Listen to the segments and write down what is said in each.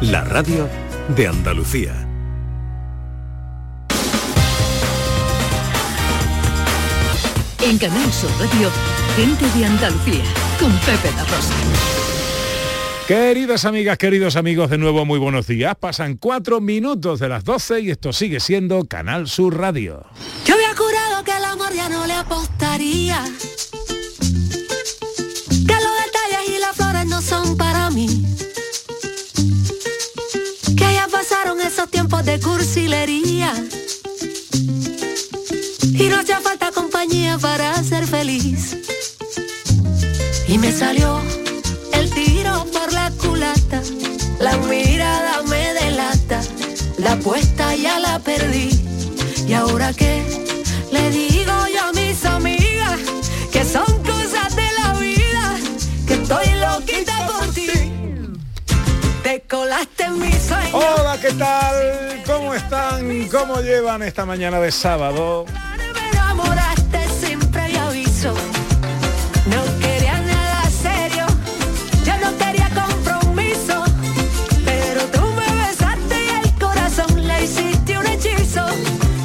la radio de Andalucía. En Canal Sur Radio, gente de Andalucía, con Pepe La Rosa. Queridas amigas, queridos amigos, de nuevo muy buenos días. Pasan cuatro minutos de las 12 y esto sigue siendo Canal Sur Radio. Yo había jurado que el amor ya no le apostaría. Que los detalles y las flores no son para esos tiempos de cursilería. Y no hacía falta compañía para ser feliz. Y me salió el tiro por la culata. La mirada me delata. La apuesta ya la perdí. ¿Y ahora qué? Colaste en mi sueño. Hola, ¿qué tal? ¿Cómo están? ¿Cómo llevan esta mañana de sábado? Me enamoraste sin previo aviso. No quería nada serio. Yo no quería compromiso. Pero tú me besaste y el corazón le hiciste un hechizo.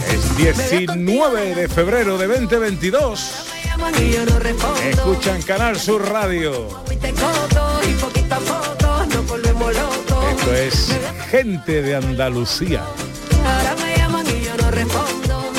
Es 19 de febrero de 2022. Me llaman y yo no respondo. Escuchan Canal Sur Radio. Y te coto y poquita foto. Nos volvemos locos. Esto es Gente de Andalucía. Ahora me llaman y yo no respondo.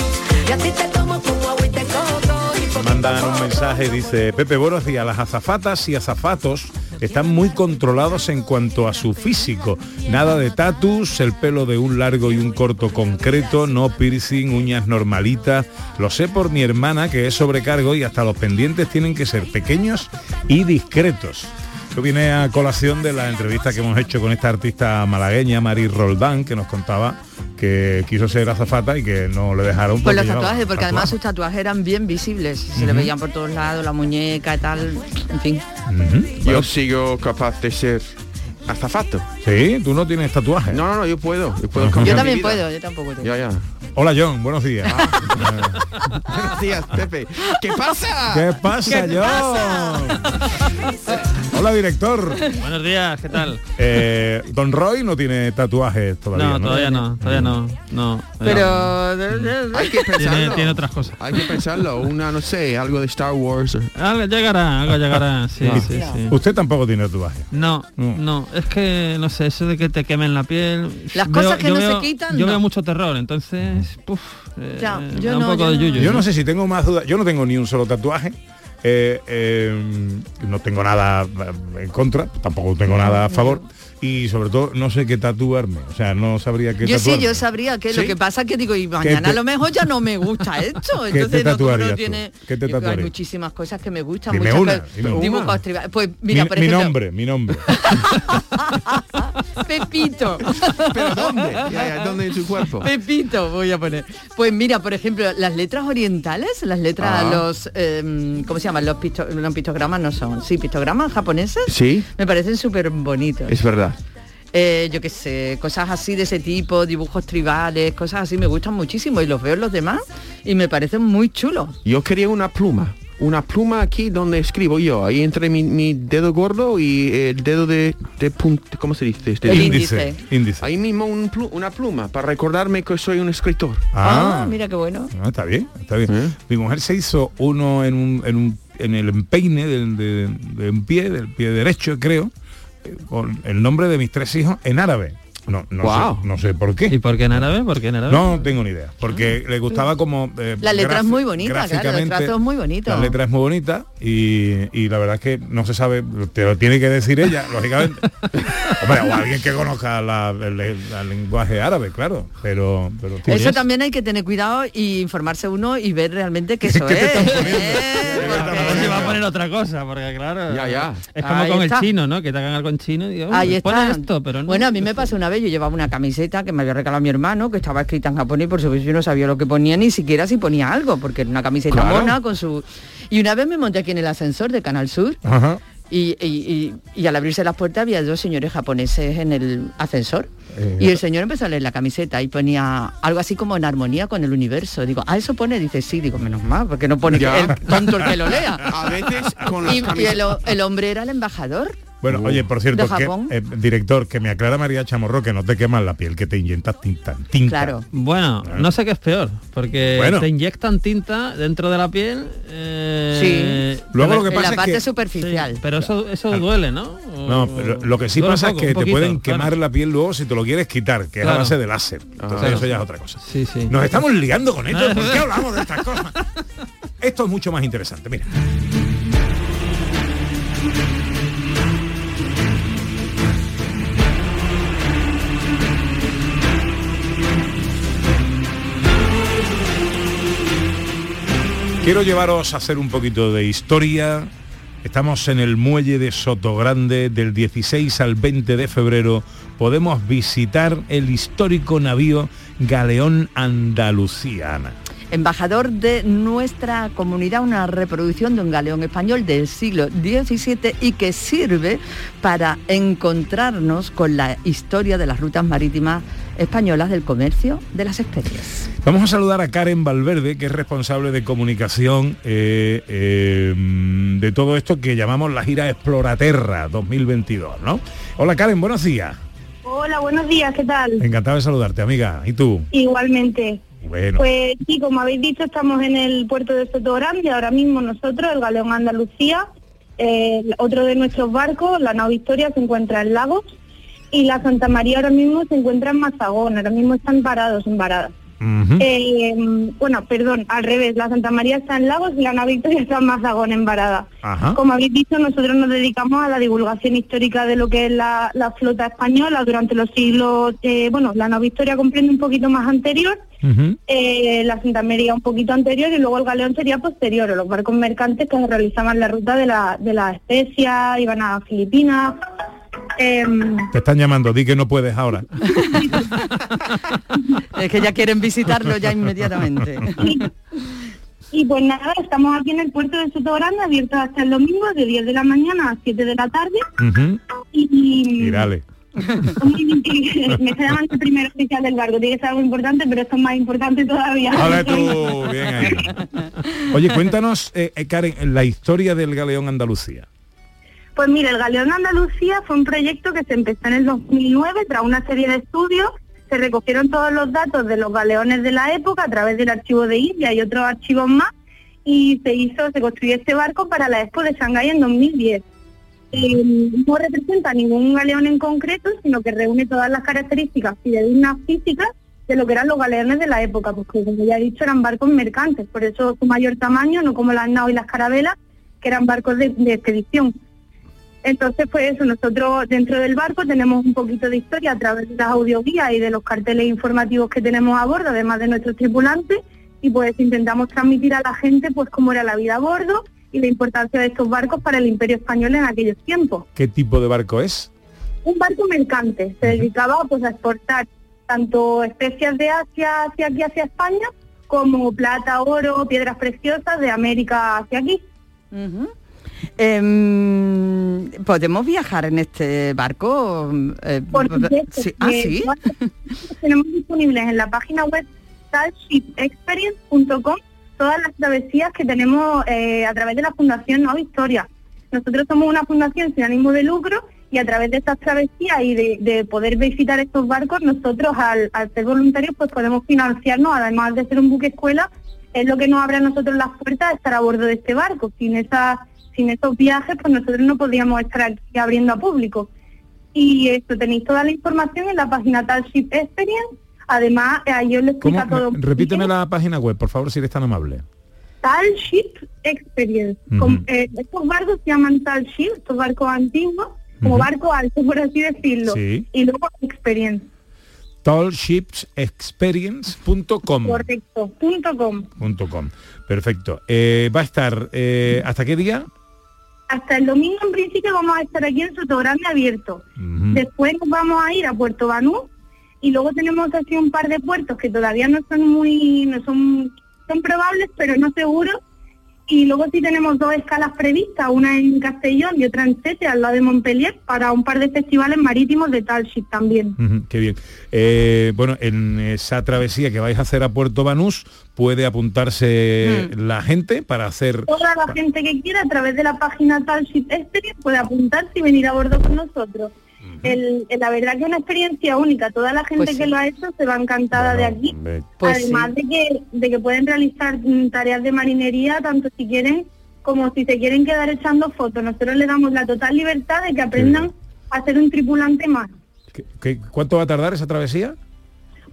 Y a ti te tomo como agua y te coto. Y Me poquita mandan un mensaje, dice Pepe, buenos días, las azafatas y azafatos están muy controlados en cuanto a su físico. Nada de tatus, el pelo de un largo y un corto concreto, no piercing, uñas normalitas. Lo sé por mi hermana que es sobrecargo y hasta los pendientes tienen que ser pequeños y discretos. Esto viene a colación de la entrevista que hemos hecho con esta artista malagueña, Mari Roldán, que nos contaba que quiso ser azafata y que no le dejaron Por los tatuajes, porque además sus tatuajes. eran bien visibles, se le veían por todos lados, la muñeca y tal, en fin. Yo sigo capaz de ser azafato. Sí, tú no tienes tatuajes. No, no, no, yo puedo. Yo puedo Yo también vida. puedo, yo tampoco tengo. Ya, ya. Hola John, buenos días. Buenos días, Pepe. ¿Qué pasa? ¿Qué pasa, John? Hola director. Buenos días, ¿qué tal? Eh, Don Roy no tiene tatuajes todavía. No, todavía no, todavía no, no. Pero Hay que tiene, pensarlo. tiene otras cosas. Hay que pensarlo. Una, no sé, algo de Star Wars. Algo llegará, algo llegará, sí, No. sí, sí. Usted tampoco tiene tatuajes. No, No. Es que no sé, eso de que te quemen la piel. Las cosas que no se quitan, Yo no. veo mucho terror, entonces, puf, eh, Ya, yo no, poco yo de no. yuyu. Yo no sé si tengo más dudas. Yo no tengo ni un solo tatuaje. Eh, eh, no tengo nada en contra, tampoco tengo nada a favor. Y sobre todo no sé qué tatuarme. O sea, no sabría qué yo sí, yo sabría que lo que pasa que digo, y mañana te- a lo mejor ya no me gusta esto. ¿Qué te Entonces no, tatuarías tiene. ¿Qué te Digo, hay tatuarías? muchísimas cosas que me gustan. Dime muchas una, dime. Pues mira, mi, por mi ejemplo, nombre, mi nombre. Pepito. ¿Pero dónde? Ya, ¿Dónde en su cuerpo? Pepito voy a poner. Pues mira, por ejemplo, las letras orientales, las letras, Ah. los, eh, ¿cómo se llaman? Los pisto- no, pictogramas no son. Sí, pictogramas japoneses. Sí, Me parecen súper bonitos. es verdad. Eh, yo qué sé, cosas así de ese tipo, dibujos tribales, cosas así, me gustan muchísimo y los veo en los demás y me parecen muy chulos. Yo quería una pluma. Una pluma aquí donde escribo yo, ahí entre mi, mi dedo gordo y el dedo de, de punta, ¿cómo se dice? Este El índice. índice. Ahí mismo un plu- una pluma para recordarme que soy un escritor. Ah, mira qué bueno. Ah, está bien, está bien. ¿Eh? Mi mujer se hizo uno en un, en, un- en el empeine del, de, de un pie, del pie derecho, creo, eh, con el nombre de mis tres hijos en árabe. No, no, sé, no sé por ¿Y qué. por qué en árabe? ¿Por qué en árabe? No tengo ni idea, porque le gustaba como... eh, La letra es muy bonita, claro, el gráficamente, trazo es muy bonito. La letra es muy bonita y, y la verdad es que no se sabe, te lo tiene que decir ella, lógicamente. Hombre, o alguien que conozca la- el, el- el lenguaje árabe, claro, pero... pero Eso también hay que tener cuidado y informarse uno y ver realmente que ¿Qué eso es. ¿eh? ¿Qué te están Porque- A ver si va a poner otra cosa, porque claro. Ya, ya. Es como Ahí con está. el chino, ¿no? Que te hagan algo en chino y digo, Ahí "Uy, pone está. esto, pero no. Bueno, a mí me pasó una vez, yo llevaba una camiseta que me había regalado mi hermano, que estaba escrita en japonés, por supuesto yo no sabía lo que ponía, ni siquiera si ponía algo, porque era una camiseta Claro. mona con su... Y una vez me monté aquí en el ascensor de Canal Sur Ajá. y, y- y- y al abrirse las puertas había dos señores japoneses en el ascensor. Eh, Y el señor empezó a leer la camiseta y ponía algo así como en armonía con el universo. Digo, ¿ah, eso pone? Dice, sí, digo, menos mal, porque no pone el tonto el que lo lea. A veces con las Y, y el, camisetas... el hombre era el embajador Bueno, Uh. oye, por cierto, ¿De que, eh, director, que me aclara María Chamorro que no te quemas la piel, que te inyectas tinta. tinta. Claro. Bueno, no sé qué es peor, porque Bueno. te inyectan tinta dentro de la piel. eh, Sí. Luego lo que en pasa la es parte que- Sí, superficial. pero eso, eso duele, ¿no? No, pero lo que sí pasa poco, es que te pueden claro. quemar la piel luego si te lo quieres quitar, que es a base de láser. Entonces Claro. eso ya es otra cosa. Sí, sí. Nos estamos liando con esto. ¿Por qué hablamos de estas cosas? Esto es mucho más interesante. Mira. Quiero llevaros a hacer un poquito de historia. Estamos en el muelle de Sotogrande del 16 al 20 de febrero. Podemos visitar el histórico navío Galeón Andalucía. Ana. Embajador de nuestra comunidad, una reproducción de un galeón español del siglo XVII y que sirve para encontrarnos con la historia de las rutas marítimas españolas del comercio de las especies. Vamos a saludar a Karen Valverde, que es responsable de comunicación eh, eh, de todo esto que llamamos la gira Exploraterra 2022, ¿no? Hola Karen, buenos días. Hola, buenos días, ¿qué tal? Encantado de saludarte, amiga. ¿Y tú? Igualmente. Bueno, Pues sí, como habéis dicho, estamos en el puerto de Sotogrande, ahora mismo nosotros, el Galeón Andalucía, eh, otro de nuestros barcos, la nave Victoria, se encuentra en Lagos y la Santa María ahora mismo se encuentra en Mazagón, ahora mismo están parados en Varada. Eh, bueno, perdón, al revés, la Santa María está en Lagos y la Victoria está en Mazagón, en Varada. Ajá. Como habéis dicho, nosotros nos dedicamos a la divulgación histórica de lo que es la, la flota española durante los siglos, eh, bueno, la nave Victoria comprende un poquito más anterior, eh, la Santa María un poquito anterior y luego el galeón sería posterior, o los barcos mercantes que realizaban la ruta de la, de la especia, iban a Filipinas. Em, Te están llamando, di que no puedes ahora. Es que ya quieren visitarlo ya inmediatamente. Y pues nada, estamos aquí en el puerto de Sotogrande, abierto hasta el domingo, de 10 de la mañana a 7 de la tarde. Y, Y dale. me está llamando el primer oficial del barco, tiene que ser algo importante, pero esto es más importante todavía. Hola tú, bien ahí. Oye, cuéntanos, eh, eh, Karen, la historia del Galeón Andalucía. Pues mira, el Galeón de Andalucía fue un proyecto que se empezó en el 2009 tras una serie de estudios. Se recogieron todos los datos de los galeones de la época a través del archivo de India y otros archivos más y se hizo, se construyó este barco para la Expo de Shanghái en 2010. Eh, no representa ningún galeón en concreto, sino que reúne todas las características fidedignas físicas de lo que eran los galeones de la época, porque como ya he dicho eran barcos mercantes, por eso su mayor tamaño, no como las naos y las carabelas, que eran barcos de expedición. Entonces, pues eso, nosotros dentro del barco tenemos un poquito de historia a través de las audioguías y de los carteles informativos que tenemos a bordo, además de nuestros tripulantes, y pues intentamos transmitir a la gente pues cómo era la vida a bordo y la importancia de estos barcos para el imperio español en aquellos tiempos. ¿Qué tipo de barco es? Un barco mercante, se dedicaba pues a exportar tanto especias de Asia hacia aquí, hacia España, como plata, oro, piedras preciosas de América hacia aquí. Em, ¿Podemos viajar en este barco? Eh, Por supuesto. sí. Ah, sí. tenemos disponibles en la página web starshipexperience.com todas las travesías que tenemos eh, a través de la Fundación Nueva Historia. Nosotros somos una fundación sin ánimo de lucro y a través de estas travesías y de, de poder visitar estos barcos, nosotros al, al ser voluntarios pues podemos financiarnos, además de ser un buque escuela, es lo que nos abre a nosotros las puertas de estar a bordo de este barco. Sin esa, sin esos viajes, pues nosotros no podríamos estar aquí abriendo a público. Y esto tenéis toda la información en la página Talship Experience. Además, ahí os lo ¿Cómo? explica todo. Me- Repíteme la página web, por favor, si eres tan amable. Talship Experience. Con- eh, estos barcos se llaman Talship, estos barcos antiguos, como Ujú. barco alto, por así decirlo. Sí. Y luego Experience, tallshipsexperience.com correcto, punto com. punto com. Perfecto. Eh, ¿Va a estar eh, hasta qué día? Hasta el domingo en principio vamos a estar aquí en Sotogrande abierto. Ujú. Después nos vamos a ir a Puerto Banú y luego tenemos así un par de puertos que todavía no son muy, no son, son probables pero no seguros Y luego sí tenemos dos escalas previstas, una en Castellón y otra en Tete, al lado de Montpellier, para un par de festivales marítimos de Talship también. Ujú, qué bien. Eh, bueno, en esa travesía que vais a hacer a Puerto Banús puede apuntarse Mm. la gente para hacer... Toda la gente que quiera a través de la página Talship Experience puede apuntarse y venir a bordo con nosotros. El- el- la verdad que es una experiencia única. Toda la gente Pues que sí. lo ha hecho se va encantada de aquí. Pues Además de, que, de que pueden realizar mm, tareas de marinería tanto si quieren como si se quieren quedar echando fotos. Nosotros les damos la total libertad de que aprendan a ser un tripulante más. ¿qué- qué- ¿Cuánto va a tardar esa travesía?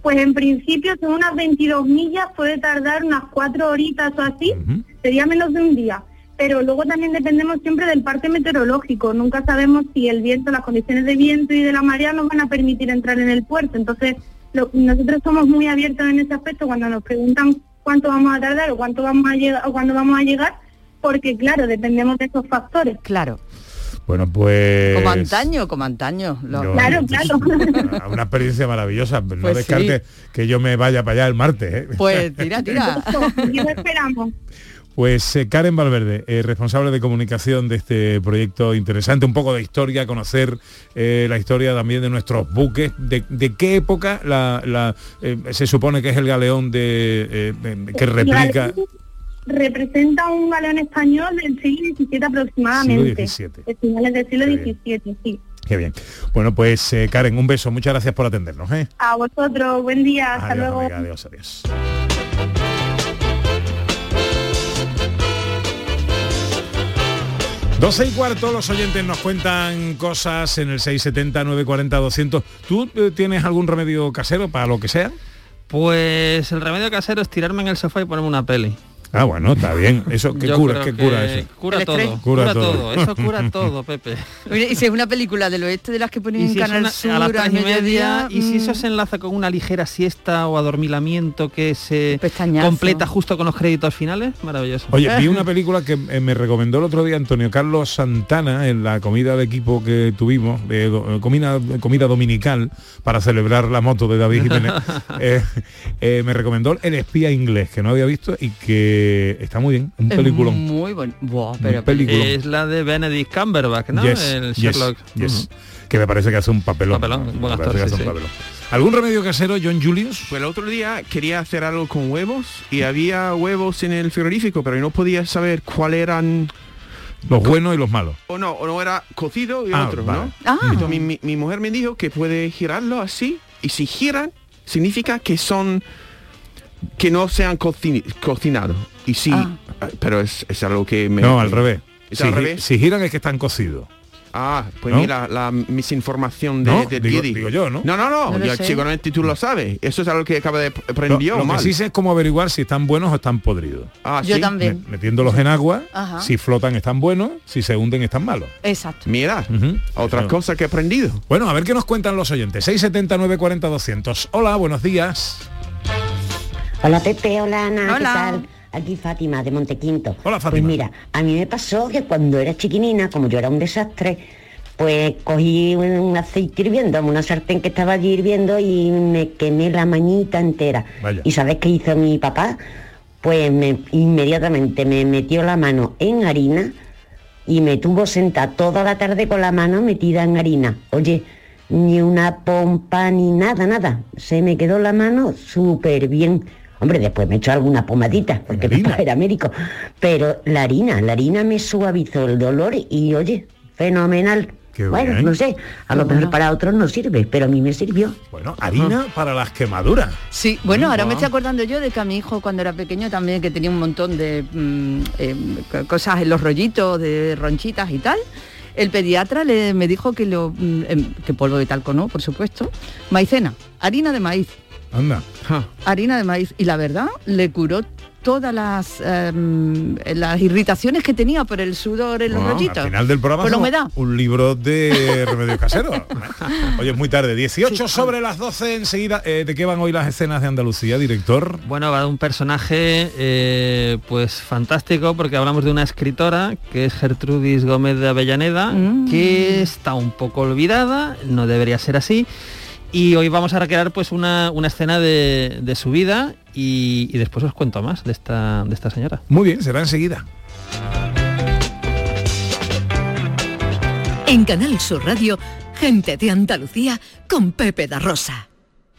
Pues en principio son unas 22 millas, puede tardar unas cuatro horitas o así, sería menos de un día. Pero luego también dependemos siempre del parte meteorológico. Nunca sabemos si el viento, las condiciones de viento y de la marea nos van a permitir entrar en el puerto. Entonces, lo- nosotros somos muy abiertos en ese aspecto cuando nos preguntan cuánto vamos a tardar o cuánto vamos a llegar o cuándo vamos a llegar, porque claro, dependemos de esos factores. Claro. Bueno, pues... Como antaño, como antaño. Lo- Yo- Claro, claro. Una, una experiencia maravillosa. No Pues descarte que yo me vaya para allá el martes. ¿eh? Pues tira, tira. Y lo esperamos. Pues eh, Karen Valverde, eh, responsable de comunicación de este proyecto interesante, un poco de historia, conocer eh, la historia también de nuestros buques, de, de qué época la, la, se supone que es el galeón de, que replica. representa un galeón español del siglo XVII aproximadamente. Siglo XVII. De finales del siglo. XVII, sí. Qué bien. Bueno, pues Karen, un beso, muchas gracias por atendernos. A vosotros, buen día, hasta Adiós, luego. amiga, adiós, adiós. Doce y cuarto, los oyentes nos cuentan cosas en el 670 940 200. ¿Tú eh, tienes algún remedio casero para lo que sea? Pues el remedio casero es tirarme en el sofá y ponerme una peli. Ah, bueno, está bien. Eso, ¿qué Yo cura? ¿Qué cura que eso? Cura El todo, estrés. Cura cura, todo. todo. Eso cura todo, Pepe. Y si es una película del oeste de las que ponen en si Canal una- Sur a las tres y media, mediodía, y si eso mm, se enlaza con una ligera siesta o adormilamiento que se Pestañazo. completa justo con los créditos finales, maravilloso. Oye, vi una película que eh, me recomendó el otro día Antonio Carlos Santana en la comida de equipo que tuvimos, de eh, comida, comida dominical, para celebrar la moto de David Jiménez. Eh, eh, me recomendó El espía inglés, que no había visto y que está muy bien, un es peliculón. Muy bueno. Pero peliculón. es la de Benedict Cumberbatch, ¿no? Yes, el yes, Sherlock. Que me parece que hace un papelón. Papelón, Me buen parece actor, que hace sí, un sí. papelón. ¿Algún remedio casero, John Julius? Pues el otro día quería hacer algo con huevos y había huevos en el frigorífico, pero no podía saber cuál eran Los buenos y los malos. o no, o no era cocido y Ah, otro, vale. ¿no? Ah. Entonces mi, mi- mi mujer me dijo que puede girarlo así y si giran significa que son que no sean cocinados. Y sí, Ah. eh, pero es, es algo que me No, al revés. ¿Es Si, al revés? si giran es que están cocidos. Ah, pues ¿No? mira, la misinformación de, No, de digo- Didi. digo yo, ¿no? No, no, no, No lo seguramente tú lo sabes. Eso es algo que acaba de aprender Lo, yo, lo que mal. sí sé es cómo averiguar si están buenos o están podridos. Ah, Yo ¿sí? también. Me- metiéndolos en agua, Ajá. si flotan están buenos, si se hunden están malos. Exacto. Mira, Ujú. otra Eso. cosa que he aprendido. Bueno, a ver qué nos cuentan los oyentes. 670 940 200. Hola, buenos días. Hola Pepe, hola Ana, Hola. ¿qué tal? Aquí Fátima de Montequinto. Hola, Fátima. Pues mira, a mí me pasó que cuando era chiquinina, como yo era un desastre, pues cogí un, un aceite hirviendo, una sartén que estaba allí hirviendo y me quemé la mañita entera. Vaya. ¿Y sabes qué hizo mi papá? Pues me, inmediatamente me metió la mano en harina y me tuvo sentada toda la tarde con la mano metida en harina. Oye, ni una pompa ni nada, nada. Se me quedó la mano súper bien. Hombre, después me echó alguna pomadita, porque papá era médico. Pero la harina, la harina me suavizó el dolor y oye, fenomenal. Qué bueno, bien. no sé, a lo mejor para otros no sirve, pero a mí me sirvió. Bueno, harina para las quemaduras. Sí, bueno, ahora me estoy acordando yo de que a mi hijo cuando era pequeño también que tenía un montón de mm, eh, co- cosas en los rollitos, de ronchitas y tal. El pediatra le, me dijo que lo mm, em, que polvo de talco no, por supuesto, maicena, harina de maíz, Anda. Ja. harina de maíz y la verdad le curó todas las em, las irritaciones que tenía por el sudor en los rollitos. Al final del programa Por la hacemos humedad. un libro de remedios caseros. Oye, es muy tarde. 18 sobre las 12 enseguida. Eh, ¿De qué van hoy las escenas de Andalucía, director? Bueno, va de un personaje eh, pues fantástico porque hablamos de una escritora que es Gertrudis Gómez de Avellaneda, Mm. que está un poco olvidada, no debería ser así. Y hoy vamos a recrear pues una, una escena de, de su vida y, y, después os cuento más de esta, de esta señora. Muy bien, será enseguida. En Canal Sur Radio, gente de Andalucía con Pepe da Rosa.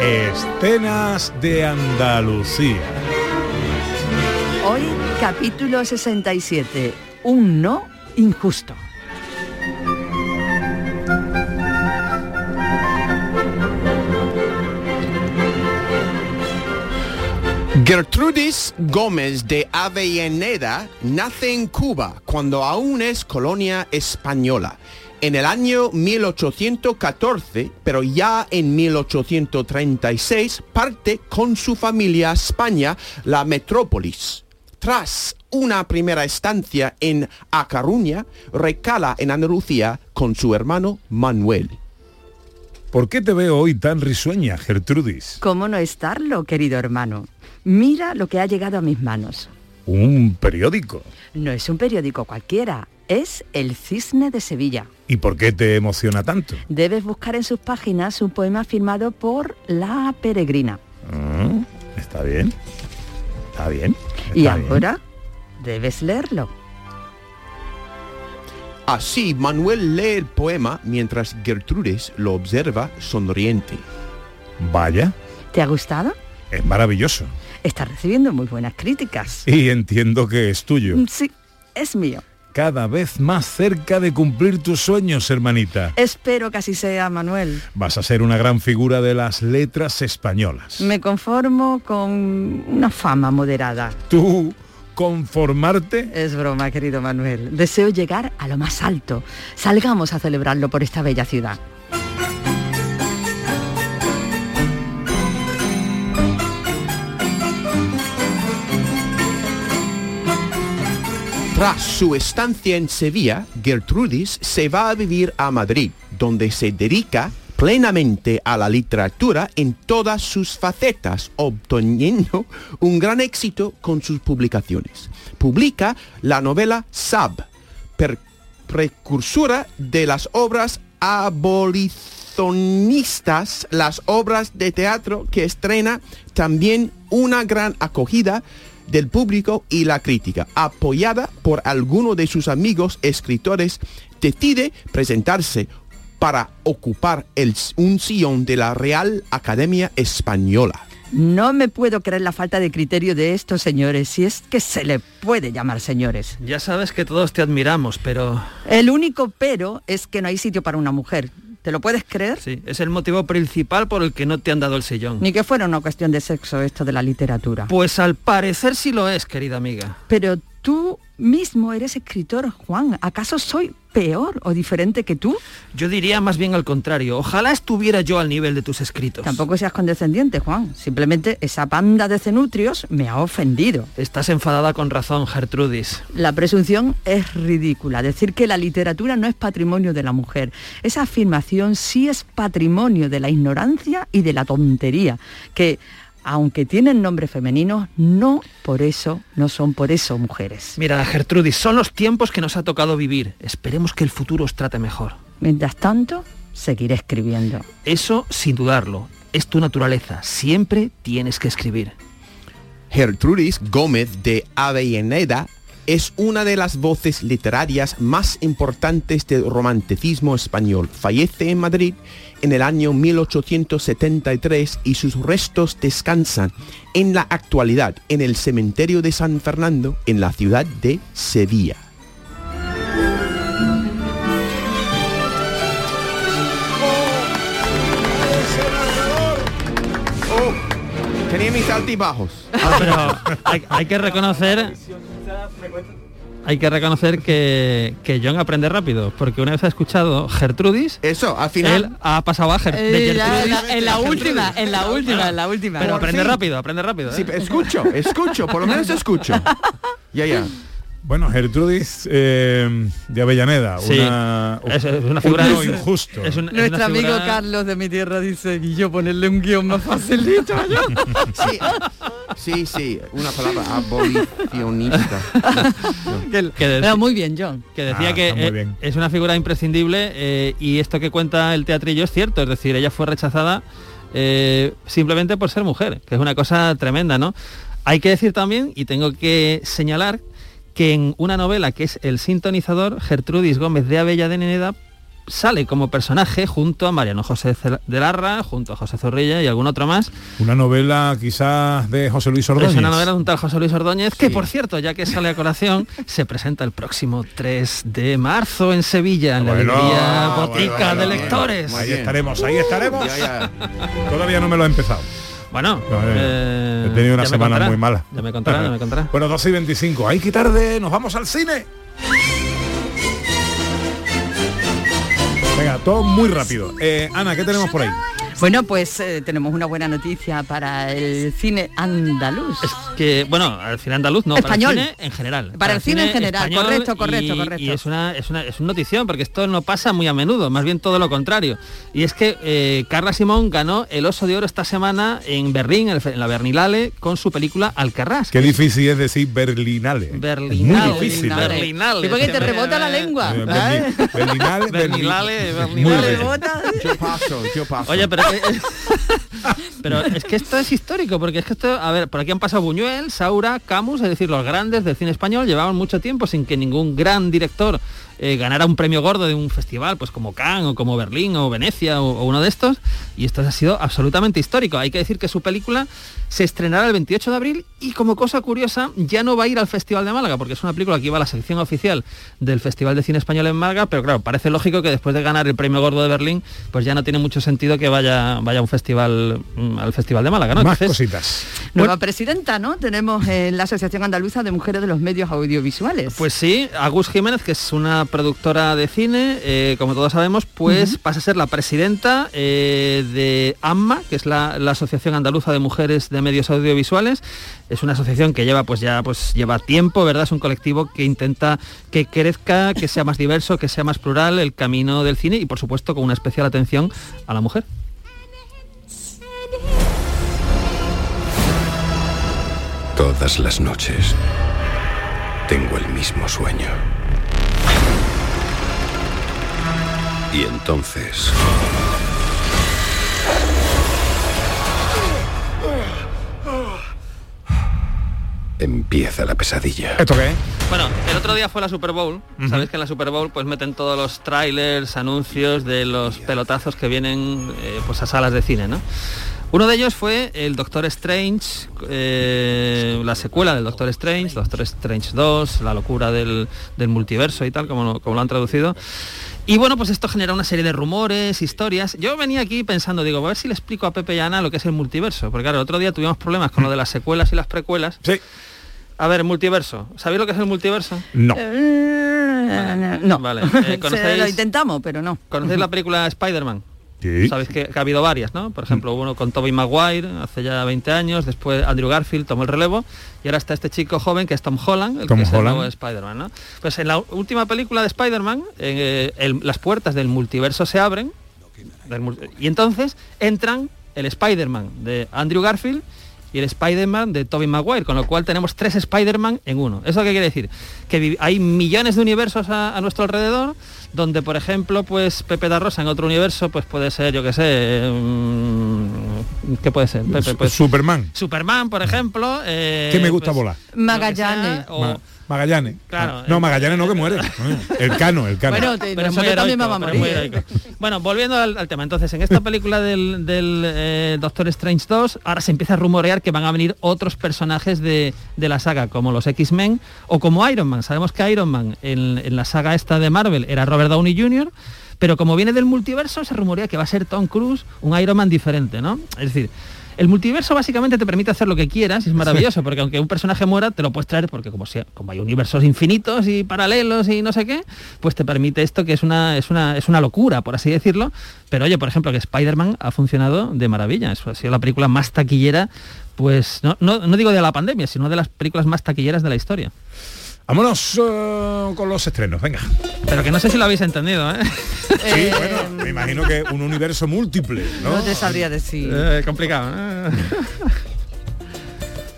Escenas de Andalucía. Hoy, capítulo 67. Un no injusto. Gertrudis Gómez de Avellaneda nace en Cuba cuando aún es colonia española. En el año 1814, pero ya en 1836, parte con su familia a España, la metrópolis. Tras una primera estancia en A Coruña, recala en Andalucía con su hermano Manuel. ¿Por qué te veo hoy tan risueña, Gertrudis? ¿Cómo no estarlo, querido hermano? Mira lo que ha llegado a mis manos. Un periódico. No es un periódico cualquiera, es El Cisne de Sevilla. ¿Y por qué te emociona tanto? Debes buscar en sus páginas un poema firmado por La Peregrina. Mm, está bien. Está bien. Y bien. ahora debes leerlo. Así, Manuel lee el poema mientras Gertrudis lo observa sonriente. Vaya, ¿Te ha gustado? es maravilloso. Está recibiendo muy buenas críticas. Y entiendo que es tuyo. Sí, es mío. Cada vez más cerca de cumplir tus sueños, hermanita. Espero que así sea, Manuel. Vas a ser una gran figura de las letras españolas. Me conformo con una fama moderada. ¿Tú conformarte? Es broma, querido Manuel. Deseo llegar a lo más alto. Salgamos a celebrarlo por esta bella ciudad. Tras su estancia en Sevilla, Gertrudis se va a vivir a Madrid, donde se dedica plenamente a la literatura en todas sus facetas, obteniendo un gran éxito con sus publicaciones. Publica la novela Sab, precursora de las obras abolicionistas, las obras de teatro que estrena también una gran acogida del público y la crítica. Apoyada por alguno de sus amigos escritores, decide presentarse para ocupar el- un sillón de la Real Academia Española. No me puedo creer la falta de criterio de estos señores, si es que se le puede llamar señores. Ya sabes que todos te admiramos, pero El único pero es que no hay sitio para una mujer. ¿Te lo puedes creer? sí, es el motivo principal por el que no te han dado el sillón. Ni que fuera una cuestión de sexo esto de la literatura. Pues al parecer sí lo es, querida amiga. Pero tú mismo eres escritor, Juan. ¿Acaso soy peor o diferente que tú? Yo diría más bien al contrario. Ojalá estuviera yo al nivel de tus escritos. Tampoco seas condescendiente, Juan. Simplemente esa banda de cenutrios me ha ofendido. Estás enfadada con razón, Gertrudis. La presunción es ridícula. Decir que la literatura no es patrimonio de la mujer. Esa afirmación sí es patrimonio de la ignorancia y de la tontería. Que, aunque tienen nombres femeninos, no por eso, no son por eso mujeres. Mira, Gertrudis, son los tiempos que nos ha tocado vivir. Esperemos que el futuro os trate mejor. Mientras tanto, seguiré escribiendo. Eso sin dudarlo. Es tu naturaleza. Siempre tienes que escribir. Gertrudis Gómez de Avellaneda es una de las voces literarias más importantes del romanticismo español. Fallece en Madrid en el año 1873 y sus restos descansan en la actualidad en el cementerio de San Fernando en la ciudad de Sevilla. Tenía mis altibajos. Ah, pero hay, que reconocer hay que reconocer que, que John aprende rápido, porque una vez ha escuchado Gertrudis, eso, al final él ha pasado a Ger de Eh, la- Gertrudis la- en la última, en la última, en la última. Pero Por aprende fin. rápido, aprende rápido. ¿eh? Sí, escucho, escucho, por lo menos escucho. Ya, ya. Bueno, Gertrudis eh, de Avellaneda, Sí. una, Es- es una un figura- himno injusto. Es un- es Nuestro una amigo figura- Carlos de mi tierra dice, y yo ponerle un guion más facilito. yo". Sí, sí, sí, una palabra abolicionista. que, Que de- Pero muy bien, John. que decía Ah, que eh, es una figura imprescindible eh, y esto que cuenta el teatrillo es cierto, es decir, ella fue rechazada eh, simplemente por ser mujer, que es una cosa tremenda, ¿no? Hay que decir también, y tengo que señalar, que en una novela que es El sintonizador, Gertrudis Gómez de Avellaneda sale como personaje junto a Mariano José de Larra, junto a José Zorrilla y algún otro más. Una novela quizás de José Luis Ordóñez. Es una novela de un tal José Luis Ordóñez, que por cierto, ya que sale a colación, se presenta el próximo 3 de marzo en Sevilla, en la librería Botica bueno, de. Lectores. Ahí estaremos, ahí estaremos. Ya, ya. Todavía no me lo he empezado. Bueno, No, eh, eh, he tenido una semana contará, muy mala. Ya me contará, ya me contará. Bueno, 12 y 25. ¡Ay, qué tarde! ¡Nos vamos al cine! Venga, todo muy rápido. Eh, Ana, ¿qué tenemos por ahí? Bueno, pues eh, tenemos una buena noticia para el cine andaluz. Es que, bueno, al cine andaluz no, Español. para el cine en general. Para el cine en general, español correcto, correcto, y- correcto. Y es una, es, una, es una notición, porque esto no pasa muy a menudo, más bien todo lo contrario. Y es que eh, Carla Simón ganó el Oso de Oro esta semana en Berlín, en el la Berlinale, con su película Alcarrás. Qué difícil es decir Berlinale. Berlinale, Muy difícil. Berlinale. porque te rebota la lengua. Eh, Berlinale, Berlinale, Berli- Berlinale. Yo paso, yo paso. Oye, pero, it, pero es que esto es histórico, porque es que esto, a ver, por aquí han pasado Buñuel, Saura, Camus, es decir, los grandes del cine español llevaban mucho tiempo sin que ningún gran director eh, ganara un premio gordo de un festival, pues como Cannes o como Berlín o Venecia o, o uno de estos, y esto ha sido absolutamente histórico. Hay que decir que su película se estrenará el 28 de abril y como cosa curiosa ya no va a ir al Festival de Málaga, porque es una película que iba a la sección oficial del Festival de Cine Español en Málaga, pero claro, parece lógico que después de ganar el premio gordo de Berlín, pues ya no tiene mucho sentido que vaya, vaya a un festival, mm, al Festival de Málaga, ¿no? Más Entonces, cositas. Nueva presidenta, ¿no? Tenemos en la Asociación Andaluza de Mujeres de los Medios Audiovisuales. Pues sí, Agus Jiménez, que es una productora de cine, eh, como todos sabemos, pues pasa a ser la presidenta eh, de AMMA, que es la, la Asociación Andaluza de Mujeres de Medios Audiovisuales. Es una asociación que lleva pues ya pues lleva tiempo, ¿verdad? Es un colectivo que intenta que crezca, que sea más diverso, que sea más plural el camino del cine y por supuesto con una especial atención a la mujer. Todas las noches tengo el mismo sueño. Y entonces... Empieza la pesadilla. ¿Esto qué? Bueno, el otro día fue la Super Bowl. Sabéis que en la Super Bowl pues meten todos los trailers, anuncios de los pelotazos que vienen eh, pues a salas de cine, ¿no? Uno de ellos fue el Doctor Strange, eh, la secuela del Doctor Strange, Doctor Strange 2, la locura del, del multiverso y tal, como, lo- como lo han traducido. Y bueno, pues esto genera una serie de rumores, historias. Yo venía aquí pensando, digo, a ver si le explico a Pepe y a Ana lo que es el multiverso. Porque claro, el otro día tuvimos problemas con lo de las secuelas y las precuelas. Sí. A ver, multiverso. ¿Sabéis lo que es el multiverso? No. Eh, no. Vale, eh, Se ¿conocéis- lo intentamos, pero no. ¿Conocéis la película Spider-Man? Sí. Sabéis que, que ha habido varias, ¿no? Por ejemplo, hubo uno con Tobey Maguire hace ya 20 años, después Andrew Garfield tomó el relevo y ahora está este chico joven que es Tom Holland, el Tom que es el Holland. nuevo Spider-Man, ¿no? Pues en la última película de Spider-Man, eh, las puertas del multiverso se abren del y entonces entran el Spider-Man de Andrew Garfield y el Spider-Man de Tobey Maguire, con lo cual tenemos tres Spider-Man en uno. ¿Eso qué quiere decir? Que hay millones de universos a, a nuestro alrededor, donde por ejemplo, pues Pepe da Rosa en otro universo, pues puede ser, yo qué sé, mm, ¿qué puede ser? Pepe, pues, Superman. Superman, por ejemplo. eh, Que me gusta pues, volar. Magallanes. Magallanes. Claro, No, eh, Magallanes no que muere. El cano, el cano. Bueno, te- pero nosotros también vamos a morir. Bueno, volviendo al, al tema, entonces en esta película del, del, eh, Doctor Strange 2, ahora se empieza a rumorear que van a venir otros personajes de, de la saga, como los X-Men o como Iron Man. Sabemos que Iron Man en, en la saga esta de Marvel era Robert Downey Jr., pero como viene del multiverso, se rumorea que va a ser Tom Cruise un Iron Man diferente, ¿no? Es decir, El multiverso básicamente te permite hacer lo que quieras, y es maravilloso, porque aunque un personaje muera, te lo puedes traer, porque como, sea, como hay universos infinitos y paralelos y no sé qué, pues te permite esto que es una, es una, es una locura, por así decirlo. Pero oye, por ejemplo, que Spider-Man ha funcionado de maravilla. Ha sido la película más taquillera, pues no, no, no digo de la pandemia, sino de las películas más taquilleras de la historia. Vámonos eh, con los estrenos, venga. Pero que no sé si lo habéis entendido, ¿eh? Sí, bueno, me imagino que un universo múltiple, ¿no? No te sabría decir. Eh, complicado. ¿eh?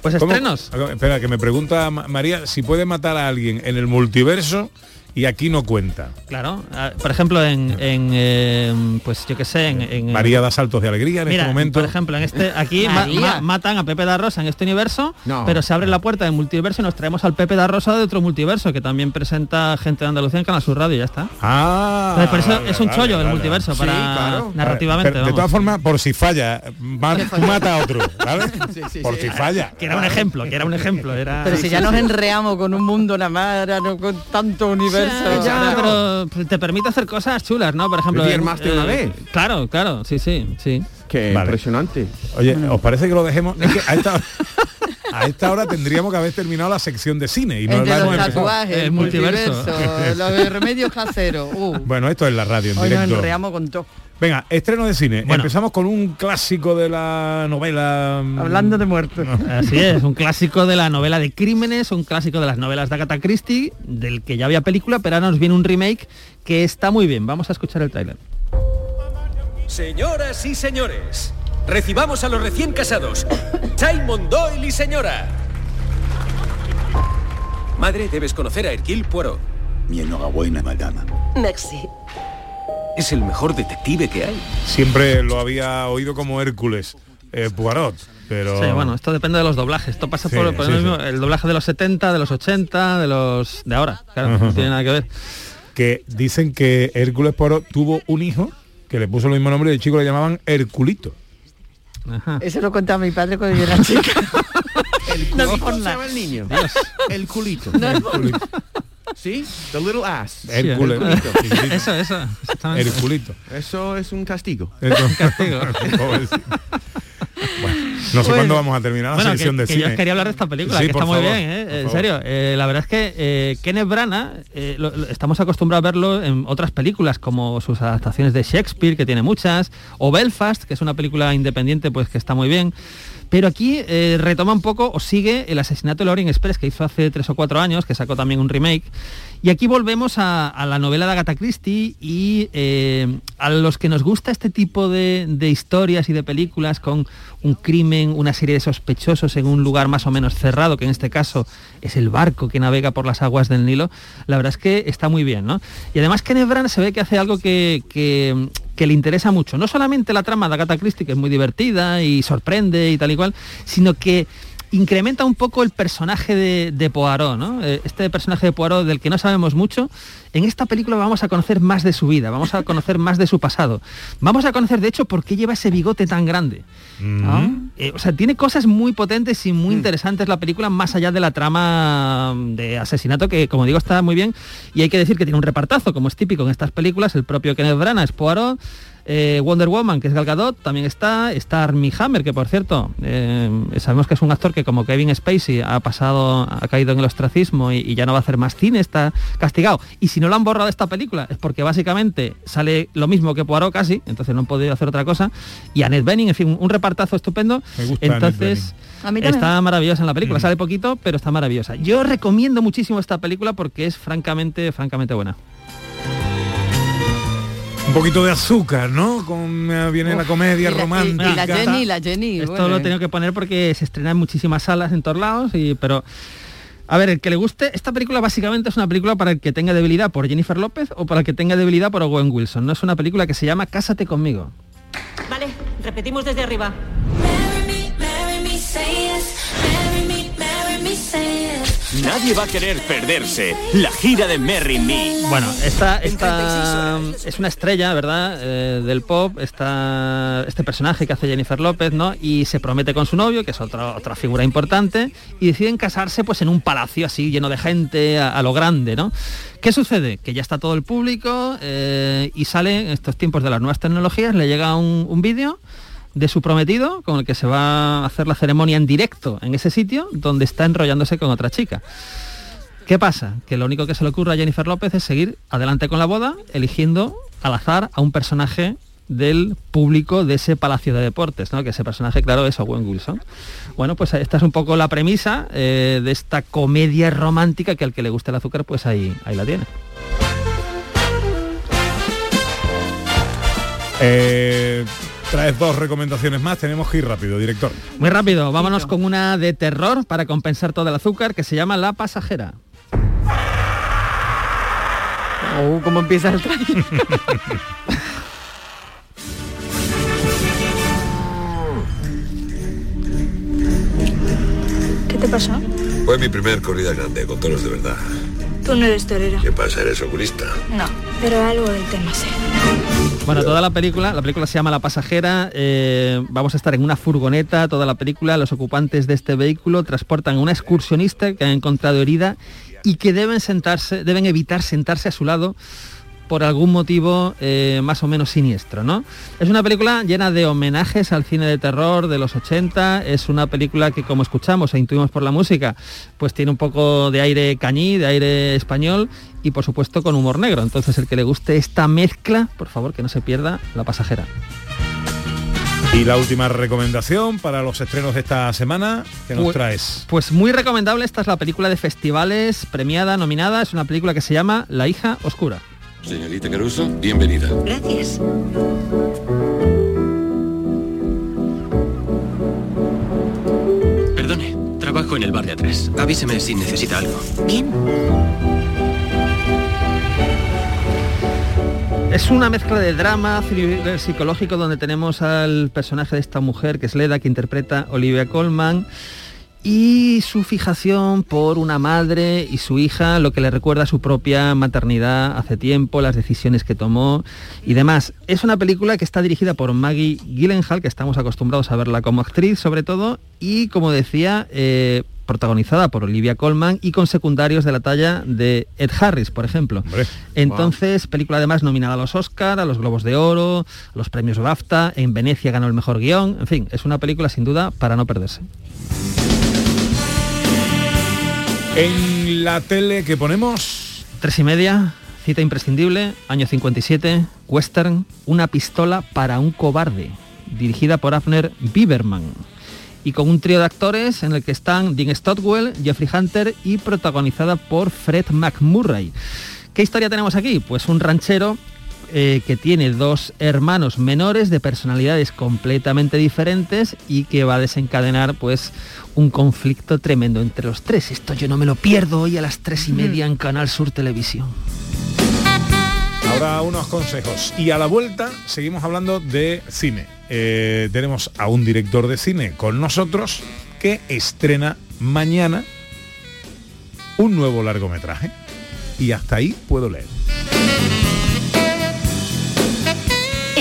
Pues ¿Cómo? estrenos. Espera, que me pregunta Ma- María si puede matar a alguien en el multiverso y aquí no cuenta. Claro, ah, por ejemplo, en, en, eh, pues yo qué sé, en, en- María da saltos de alegría en Mira, este momento. por ejemplo, en este aquí ma- María. ma- matan a Pepe da Rosa en este universo, No. pero se abre la puerta del multiverso y nos traemos al Pepe da Rosa de otro multiverso que también presenta gente de Andalucía en Canal Sur Radio y ya está. Ah, Entonces, por eso vale, es un vale, chollo el vale. multiverso Sí, para claro. narrativamente. Pero, de todas formas, por si falla, ma- mata a otro, ¿vale? Sí, sí, por sí. si falla. que era un ejemplo, que era un ejemplo, era Pero si ya nos enreamos con un mundo nada más, no con tanto universo. Ya, ya, pero pues, te permite hacer cosas chulas, ¿no? Por ejemplo, en- más de una vez. Claro, claro, sí, sí, sí. Qué Vale. impresionante. Oye, ¿os parece que lo dejemos? Es que a esta, a esta hora tendríamos que haber terminado la sección de cine y no Entre la hemos tatuajes, El el multiverso. multiverso, los remedios caseros. Uh, Bueno, esto es la radio en hoy nos directo. enreamos con todo. Venga, estreno de cine. Bueno. Empezamos con un clásico de la novela. mm, Hablando de muertos. Así es, un clásico de la novela de crímenes, un clásico de las novelas de Agatha Christie, del que ya había película, pero ahora nos viene un remake que está muy bien. Vamos a escuchar el tráiler. Señoras y señores, recibamos a los recién casados. Simon Doyle y señora. Madre, debes conocer a Hercule Poirot. Mi enhorabuena, madama. Merci. Es el mejor detective que hay. Siempre lo había oído como Hércules, eh, Poirot, pero. Sí, bueno, esto depende de los doblajes. Esto pasa Sí, por, por sí, el, mismo- sí. el doblaje de los 70, de los 80, de los de ahora. Claro, no tiene nada que ver. que dicen que Hércules Poirot tuvo un hijo que le puso el mismo nombre y el chico le llamaban Herculito. Ajá. Eso lo contaba mi padre cuando yo era chica. El No culito por se nada. llama el niño. El culito. ¿Sí? The little ass. Hércules. Herculito. chiquitito. Eso, eso. exactamente. Herculito. Eso es un castigo. Entonces- castigo. Pobrecito. Bueno, no sé cuándo vamos a terminar la Bueno, que, de que cine. yo quería hablar de esta película, Sí, que está muy favor, bien, ¿eh? en serio. Eh, la verdad es que eh, Kenneth Branagh, eh, lo- lo- estamos acostumbrados a verlo en otras películas, como sus adaptaciones de Shakespeare, que tiene muchas, o Belfast, que es una película independiente, pues que está muy bien. Pero aquí eh, retoma un poco o sigue el asesinato de Orient Express que hizo hace tres o cuatro años, que sacó también un remake. Y aquí volvemos a, la novela de Agatha Christie y eh, a los que nos gusta este tipo de, historias y de películas con un crimen, una serie de sospechosos en un lugar más o menos cerrado, que en este caso es el barco que navega por las aguas del Nilo, la verdad es que está muy bien, ¿no? Y además Kenneth Branagh se ve que hace algo que, que le interesa mucho, no solamente la trama de Agatha Christie, que es muy divertida y sorprende y tal y cual, sino que incrementa un poco el personaje de, de Poirot, ¿no? Eh, Este personaje de Poirot del que no sabemos mucho, en esta película vamos a conocer más de su vida, vamos a conocer más de su pasado. Vamos a conocer, de hecho, por qué lleva ese bigote tan grande. ¿no? Eh, o sea, tiene cosas muy potentes y muy interesantes la película, más allá de la trama de asesinato, que como digo está muy bien. Y hay que decir que tiene un repartazo, como es típico en estas películas. El propio Kenneth Branagh es Poirot. Eh, Wonder Woman, que es Gal Gadot, también está. Está Armie Hammer, que por cierto, eh, sabemos que es un actor que como Kevin Spacey ha pasado, ha caído en el ostracismo y, y ya no va a hacer más cine, está castigado. Y si no lo han borrado esta película es porque básicamente sale lo mismo que Poirot casi, entonces no han podido hacer otra cosa. Y Annette Bening, en fin, un, un repartazo estupendo. Me gusta entonces, A mí también. está maravillosa en la película. Mm. Sale poquito, pero está maravillosa. Yo recomiendo muchísimo esta película porque es francamente, francamente buena. Un poquito de azúcar, ¿no? Con, eh, viene la comedia Y la- y- romántica. Y, la Jenny, la Jenny. Esto bueno, lo he tenido que poner porque se estrena en muchísimas salas en todos lados, y, pero... A ver, el que le guste, esta película básicamente es una película para el que tenga debilidad por Jennifer López o para el que tenga debilidad por Owen Wilson. No es una película que se llama Cásate conmigo. Vale, repetimos desde arriba. Nadie va a querer perderse la gira de Merry Me. Bueno, esta, esta es una estrella, ¿verdad? Eh, del pop, está este personaje que hace Jennifer López, ¿no? Y se promete con su novio, que es otra, otra figura importante, y deciden casarse pues en un palacio así lleno de gente, a, a lo grande, ¿no? ¿Qué sucede? Que ya está todo el público eh, y sale en estos tiempos de las nuevas tecnologías, le llega un, un vídeo de su prometido, con el que se va a hacer la ceremonia en directo en ese sitio, donde está enrollándose con otra chica. ¿Qué pasa? Que lo único que se le ocurre a Jennifer López es seguir adelante con la boda, eligiendo al azar a un personaje del público de ese palacio de deportes, ¿no? que ese personaje, claro, es Owen Wilson. Bueno, pues esta es un poco la premisa eh, de esta comedia romántica que al que le guste el azúcar, pues ahí, ahí la tiene. Eh, traes dos recomendaciones más, tenemos que ir rápido, director. Muy rápido, vámonos con una de terror para compensar todo el azúcar que se llama La Pasajera. Oh, ¿cómo empieza el trailer? ¿Qué te pasó? Fue mi primer corrida grande, con toros de verdad. Tú no eres torero. ¿Qué pasa? ¿Eres oculista? No, pero algo del tema sé. Bueno, toda la película, la película se llama La Pasajera, eh, vamos a estar en una furgoneta, toda la película, los ocupantes de este vehículo transportan a una excursionista que han encontrado herida y que deben sentarse, deben evitar sentarse a su lado por algún motivo eh, más o menos siniestro, ¿no? Es una película llena de homenajes al cine de terror de los 80, es una película que como escuchamos e intuimos por la música, pues tiene un poco de aire cañí, de aire español y por supuesto con humor negro. Entonces el que le guste esta mezcla, por favor que no se pierda La Pasajera. Y la última recomendación para los estrenos de esta semana, que nos Pues- traes? Pues muy recomendable, esta es la película de festivales premiada, nominada, es una película que se llama La hija oscura. Señorita Caruso, bienvenida. Gracias. Perdone, trabajo en el bar de atrás. Avíseme si necesita algo. Bien. Es una mezcla de drama, thriller psicológico, donde tenemos al personaje de esta mujer, que es Leda, que interpreta Olivia Colman, y su fijación por una madre y su hija, lo que le recuerda a su propia maternidad hace tiempo, las decisiones que tomó y demás. Es una película que está dirigida por Maggie Gyllenhaal, que estamos acostumbrados a verla como actriz sobre todo, y como decía, eh, protagonizada por Olivia Colman y con secundarios de la talla de Ed Harris, por ejemplo. Entonces, película además nominada a los Oscar, a los Globos de Oro, a los premios BAFTA, en Venecia ganó el mejor guion, en fin, es una película sin duda para no perderse. En la tele que ponemos... Tres y media, cita imprescindible, año 57, western, Una pistola para un cobarde, dirigida por Abner Bieberman. Y con un trío de actores en el que están Dean Stotwell, Jeffrey Hunter y protagonizada por Fred McMurray. ¿Qué historia tenemos aquí? Pues un ranchero eh, que tiene dos hermanos menores de personalidades completamente diferentes y que va a desencadenar pues un conflicto tremendo entre los tres. Esto yo no me lo pierdo hoy a las tres y media en Canal Sur Televisión. Ahora unos consejos. Y a la vuelta seguimos hablando de cine. Eh, tenemos a un director de cine con nosotros que estrena mañana un nuevo largometraje. Y hasta ahí puedo leer.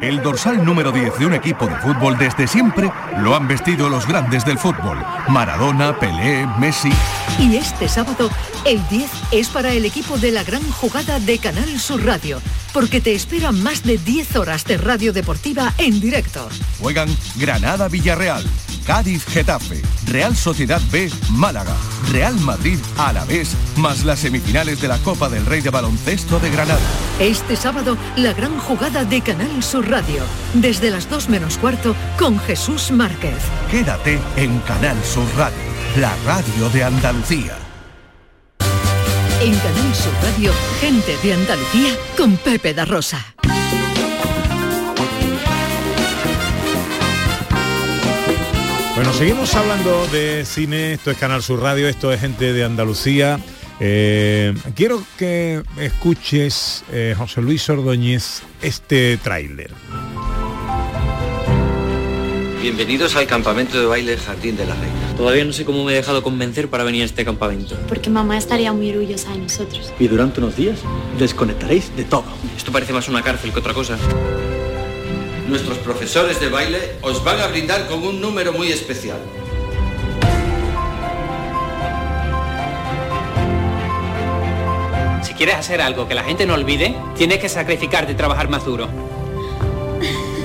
El dorsal número 10 de un equipo de fútbol desde siempre lo han vestido los grandes del fútbol. Maradona, Pelé, Messi. Y este sábado, el 10 es para el equipo de la gran jugada de Canal Sur Radio, porque te esperan más de 10 horas de radio deportiva en directo. Juegan Granada Villarreal, Cádiz Getafe, Real Sociedad B Málaga, Real Madrid Alavés, más las semifinales de la Copa del Rey de Baloncesto de Granada. Este sábado, la gran jugada de Canal Sur Radio. Desde las 2 menos cuarto, con Jesús Márquez. Quédate en Canal Sur Radio, la radio de Andalucía. En Canal Sur Radio, gente de Andalucía con Pepe da Rosa. Bueno, seguimos hablando de cine, esto es Canal Sur Radio, esto es gente de Andalucía. Eh, quiero que escuches, eh, José Luis Ordóñez, este tráiler. Bienvenidos al campamento de baile Jardín de la Reina. Todavía no sé cómo me he dejado convencer para venir a este campamento. Porque mamá estaría muy orgullosa de nosotros. Y durante unos días desconectaréis de todo. Esto parece más una cárcel que otra cosa. Nuestros profesores de baile os van a brindar con un número muy especial. Quieres hacer algo que la gente no olvide, tienes que sacrificarte y trabajar más duro.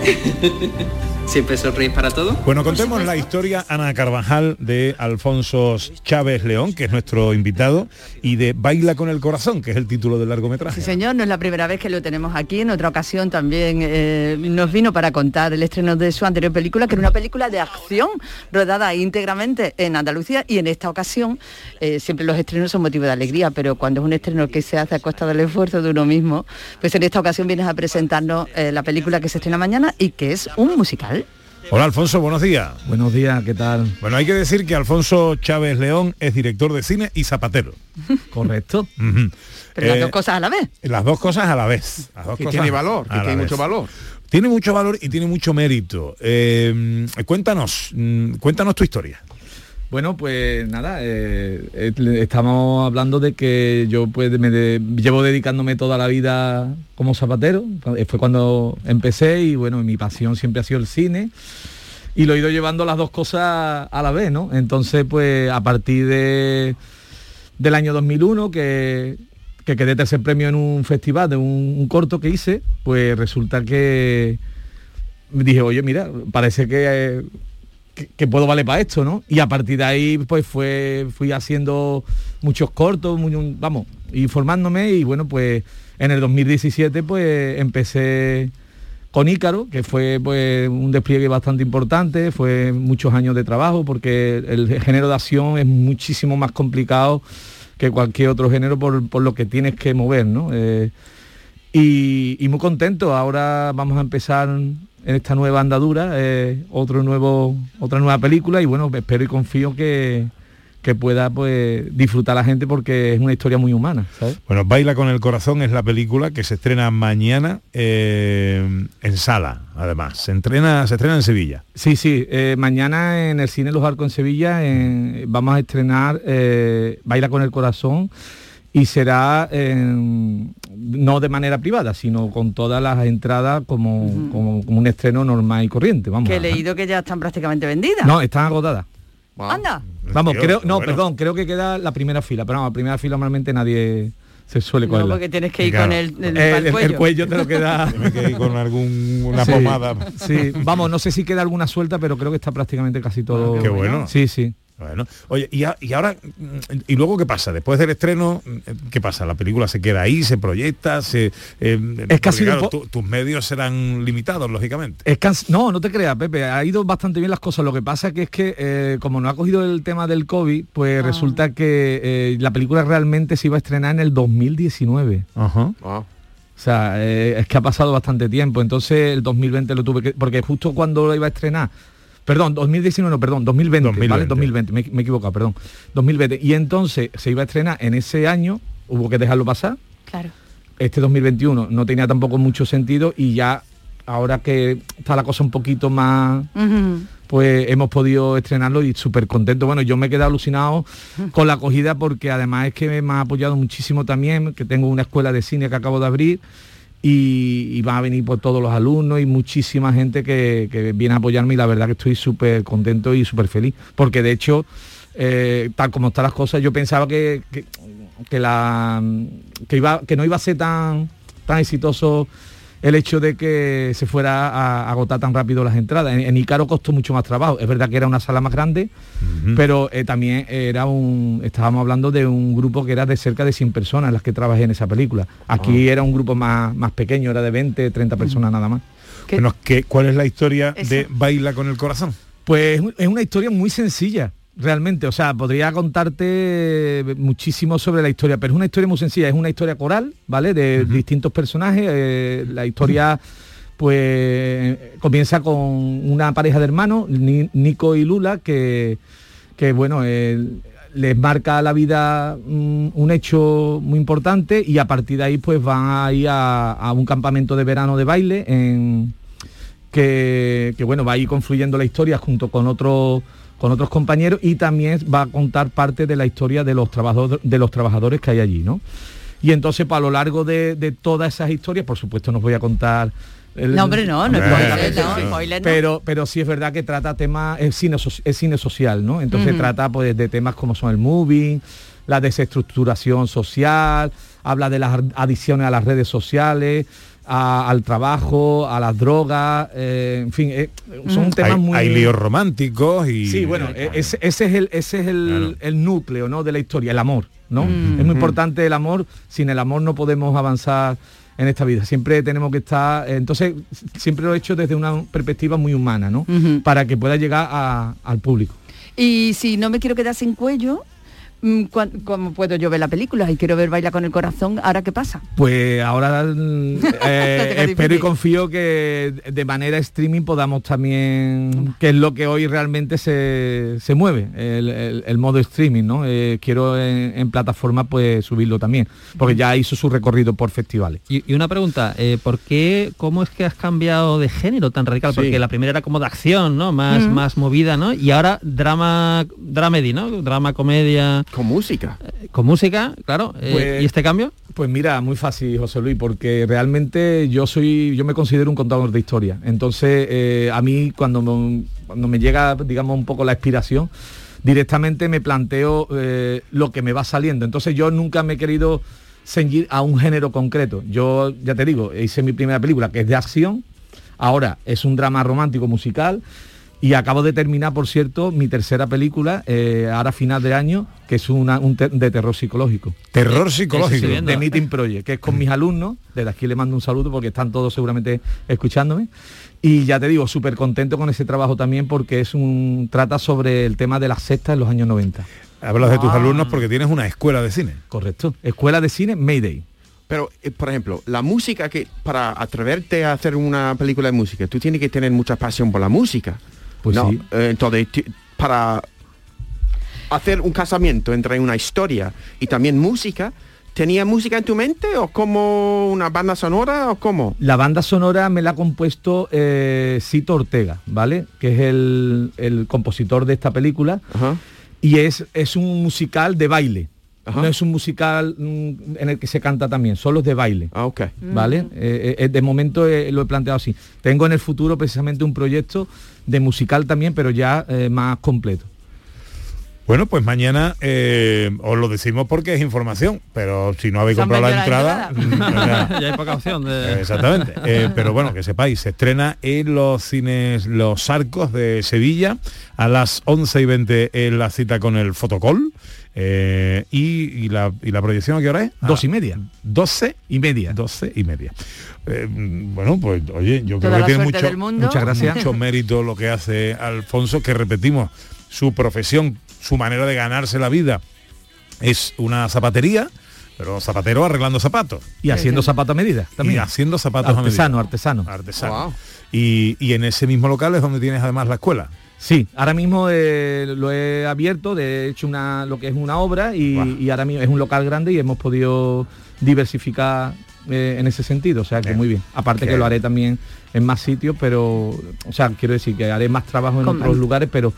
¿Siempre sonreís para todo? Bueno, contemos la historia, Ana Carvajal, de Alfonso Chávez León, que es nuestro invitado, y de Baila con el Corazón, que es el título del largometraje. Sí, señor, no es la primera vez que lo tenemos aquí. En otra ocasión también eh, nos vino para contar el estreno de su anterior película, que era una película de acción rodada íntegramente en Andalucía y en esta ocasión eh, siempre los estrenos son motivo de alegría, pero cuando es un estreno que se hace a costa del esfuerzo de uno mismo, pues en esta ocasión vienes a presentarnos eh, la película que se estrena mañana y que es un musical. Hola Alfonso, buenos días. Buenos días, ¿qué tal? Bueno, hay que decir que Alfonso Chávez León es director de cine y zapatero. Correcto. Pero las Eh, dos cosas a la vez. Las dos cosas a la vez. Las dos Que cosas tiene valor, que tiene vez. mucho valor. Tiene mucho valor y tiene mucho mérito. Eh, cuéntanos, mm, cuéntanos tu historia. Bueno, pues nada, eh, eh, estamos hablando de que yo pues me llevo dedicándome toda la vida como zapatero. Eh, Fue cuando empecé y bueno, mi pasión siempre ha sido el cine y lo he ido llevando las dos cosas a la vez, ¿no? Entonces, pues a partir de, del año 2001 que, que quedé tercer premio en un festival de un, corto que hice, pues resulta que dije, oye, mira, parece que, que, puedo valer para esto, ¿no? Y a partir de ahí, pues fue, fui haciendo muchos cortos, vamos, y formándome y bueno, pues en el 2017 pues empecé con Ícaro, que fue pues un despliegue bastante importante, fue muchos años de trabajo porque el género de acción es muchísimo más complicado que cualquier otro género por, por lo que tienes que mover, ¿no? Eh, y muy contento. Ahora vamos a empezar en esta nueva andadura, eh, otro nuevo, otra nueva película y bueno, espero y confío que, que pueda pues disfrutar la gente porque es una historia muy humana, ¿sabes? Bueno, Baila con el Corazón es la película que se estrena mañana eh, en sala, además. Se, entrena, se estrena en Sevilla. Sí, sí, eh, mañana en el Cine Los Arcos en Sevilla en- vamos a estrenar eh, Baila con el Corazón y será en- no de manera privada, sino con todas las entradas como, como, como un estreno normal y corriente. Vamos. Que he leído que ya están prácticamente vendidas. No, están agotadas. Anda. Vamos, creo, no, bueno. perdón, creo que queda la primera fila, pero no, la primera fila normalmente nadie se suele No, cogerla. porque tienes que ir Claro. con el, el, El- pa'l el cuello. cuello te lo queda. Tiene que ir con algún, una Sí, pomada. Sí, vamos, no sé si queda alguna suelta, pero creo que está prácticamente casi todo. Ah, qué bueno. Sí, sí. Bueno, oye, y, a- y ahora, mm, ¿y luego qué pasa? Después del estreno, mm, ¿qué pasa? ¿La película se queda ahí, se proyecta? Se, eh, Es claro, tu- tus medios serán limitados, lógicamente. Es han- no, no te creas, Pepe, ha ido bastante bien las cosas. Lo que pasa que es que eh, como no ha cogido el tema del COVID, pues resulta que eh, la película realmente se iba a estrenar en el 2019. Ajá. O sea, eh, es que ha pasado bastante tiempo. Entonces el 2020 lo tuve que... Porque justo cuando lo iba a estrenar... Perdón, 2019, no, perdón, 2020, 2020. ¿vale? 2020, me, me he equivocado, perdón. 2020. Y entonces se iba a estrenar en ese año, hubo que dejarlo pasar. Claro. Este 2021 no tenía tampoco mucho sentido y ya ahora que está la cosa un poquito más pues hemos podido estrenarlo y súper contento. Bueno, yo me he quedado alucinado con la acogida porque además es que me ha apoyado muchísimo también, que tengo una escuela de cine que acabo de abrir y, y van a venir por todos los alumnos y muchísima gente que, que viene a apoyarme y la verdad que estoy súper contento y súper feliz. Porque de hecho, eh, tal como están las cosas, yo pensaba que, que, que la que iba que no iba a ser tan tan exitoso el hecho de que se fuera a agotar tan rápido las entradas. En, en Icaro costó mucho más trabajo. Es verdad que era una sala más grande, pero eh, también era un, estábamos hablando de un grupo que era de cerca de 100 personas las que trabajé en esa película. Aquí era un grupo más, más pequeño, era de 20, 30 personas nada más. Bueno, ¿qué, ¿cuál es la historia de Baila con el corazón? Pues es una historia muy sencilla, realmente. O sea, podría contarte muchísimo sobre la historia, pero es una historia muy sencilla. Es una historia coral, ¿vale? De distintos personajes. eh, la historia pues comienza con una pareja de hermanos, Ni- Nico y Lula, que, que bueno, les marca la vida mm, un hecho muy importante y a partir de ahí pues van a ir a, a un campamento de verano de baile en que, que, bueno va a ir confluyendo la historia junto con otros con otros compañeros y también va a contar parte de la historia de los trabajadores de los trabajadores que hay allí, ¿no? Y entonces pues, a lo largo de, de todas esas historias, por supuesto nos voy a contar el- No, hombre, no, no Hombre, spoiler, no, spoiler no. pero pero sí es verdad que trata temas es cine es cine social no entonces trata pues de temas como son el moving la desestructuración social habla de las adicciones a las redes sociales a- al trabajo a las drogas eh, en fin eh, son temas hay, muy hay líos románticos y Sí, bueno, e- ese, ese es el ese es el, el núcleo, ¿no? de la historia, el amor, ¿no? Mm. Es muy Mm. importante el amor, sin el amor no podemos avanzar en esta vida. Siempre tenemos que estar, eh, entonces siempre lo he hecho desde una perspectiva muy humana, ¿no? Para que pueda llegar a- al público. Y si no me quiero quedar sin cuello, mm, ¿cómo puedo yo ver la película? Y quiero ver Baila con el corazón, ¿ahora qué pasa? Pues ahora mm, eh, espero y confío que de manera streaming podamos también, que es lo que hoy realmente se, se mueve, el, el- el modo streaming, ¿no? Eh, quiero en, en plataforma pues subirlo también, porque ya hizo su recorrido por festivales. Y, y una pregunta, eh, ¿por qué, cómo es que has cambiado de género tan radical? Sí. Porque la primera era como de acción, ¿no? Más, más movida, ¿no? Y ahora drama, dramedy, ¿no? Drama, comedia. Con música. con música, claro. eh, Pues- ¿Y este cambio? Pues mira, muy fácil, José Luis, porque realmente yo soy, yo me considero un contador de historia. Entonces, eh, a mí cuando me, cuando me llega, digamos, un poco la inspiración, directamente me planteo eh, lo que me va saliendo. Entonces yo nunca me he querido ceñir a un género concreto. Yo, ya te digo, hice mi primera película que es de acción, ahora es un drama romántico musical. Y acabo de terminar, por cierto, mi tercera película, eh, ahora a final de año, que es una un te- de terror psicológico. Terror psicológico. De Meeting Project, que es con mis alumnos. Desde aquí le mando un saludo porque están todos seguramente escuchándome. Y ya te digo, súper contento con ese trabajo también porque es un trata sobre el tema de las sectas en los años 90. Hablas de tus alumnos porque tienes una escuela de cine. Correcto. Escuela de cine Mayday. Pero, eh, por ejemplo, la música que para atreverte a hacer una película de música, tú tienes que tener mucha pasión por la música. Pues No, sí. eh, entonces, para hacer un casamiento entre una historia y también música, ¿tenía música en tu mente o como una banda sonora o cómo? La banda sonora me la ha compuesto eh, Cito Ortega, ¿vale? Que es el, el compositor de esta película. Y es, es un musical de baile. No es un musical mm, en el que se canta también, solo es de baile. Ah, ok. ¿Vale? Eh, eh, de momento eh, lo he planteado así. Tengo en el futuro precisamente un proyecto de musical también, pero ya eh, más completo. Bueno, pues mañana eh, os lo decimos porque es información, pero si no habéis comprado la entrada... ya hay poca opción de... Exactamente. Eh, pero bueno, que sepáis, se estrena en los cines Los Arcos de Sevilla a las 11 y 20 en la cita con el fotocall. Eh, y, y la, y la proyección a qué hora es? Dos y media. 12 y media. 12 y media. Eh, bueno, pues oye, yo Toda creo que tiene mucho. Muchas gracias. mucho mérito lo que hace Alfonso, que repetimos, su profesión, su manera de ganarse la vida es una zapatería, pero zapatero arreglando zapatos. Y haciendo zapatos a medida también. Y haciendo zapatos Artesano, a medida. artesano. Artesano. Y, y en ese mismo local es donde tienes además la escuela. Sí, ahora mismo eh, lo he abierto, de hecho una, lo que es una obra y, y ahora mismo es un local grande y hemos podido diversificar eh, en ese sentido, o sea que muy bien. Aparte Qué que lo haré también en más sitios, pero, o sea, quiero decir que haré más trabajo en Con otros lugares, pero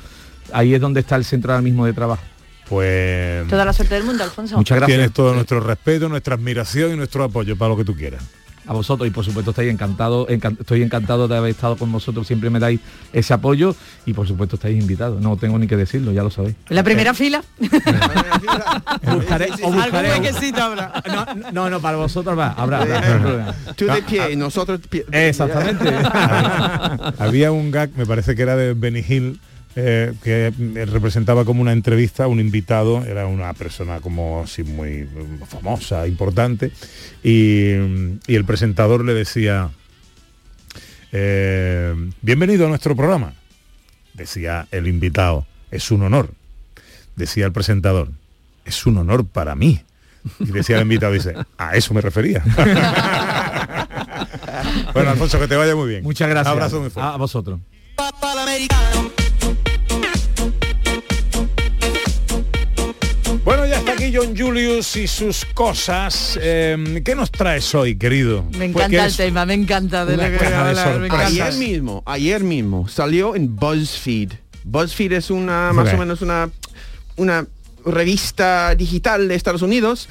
ahí es donde está el centro ahora mismo de trabajo. Pues Toda la suerte del mundo, Alfonso. Muchas gracias. tienes todo nuestro respeto, nuestra admiración y nuestro apoyo para lo que tú quieras. A vosotros y por supuesto estáis encantado, encan- estoy encantado de haber estado con vosotros, siempre me dais ese apoyo y por supuesto estáis invitados. No tengo ni que decirlo, ya lo sabéis. ¿En la primera fila? Buscaré, o buscaré no, no, no, para vosotros va, habrá. habrá. Tú de pie y nosotros de pie. Exactamente. Había un gag, me parece que era de Benny Hill, eh, que representaba como una entrevista, un invitado, era una persona como así muy mm, famosa, importante, y, y el presentador le decía, eh, bienvenido a nuestro programa. Decía el invitado, es un honor. Decía el presentador, es un honor para mí. Y decía el invitado, dice, a eso me refería. bueno, Alfonso, que te vaya muy bien. Muchas gracias. Un abrazo muy fuerte. a vosotros. Bueno, ya está aquí John Julius y sus cosas. Eh, ¿Qué nos traes hoy, querido? Me Pues encanta el tema, me encanta de que encanta. Ayer mismo, ayer mismo, salió en BuzzFeed. BuzzFeed es una, más o menos una, una revista digital de Estados Unidos.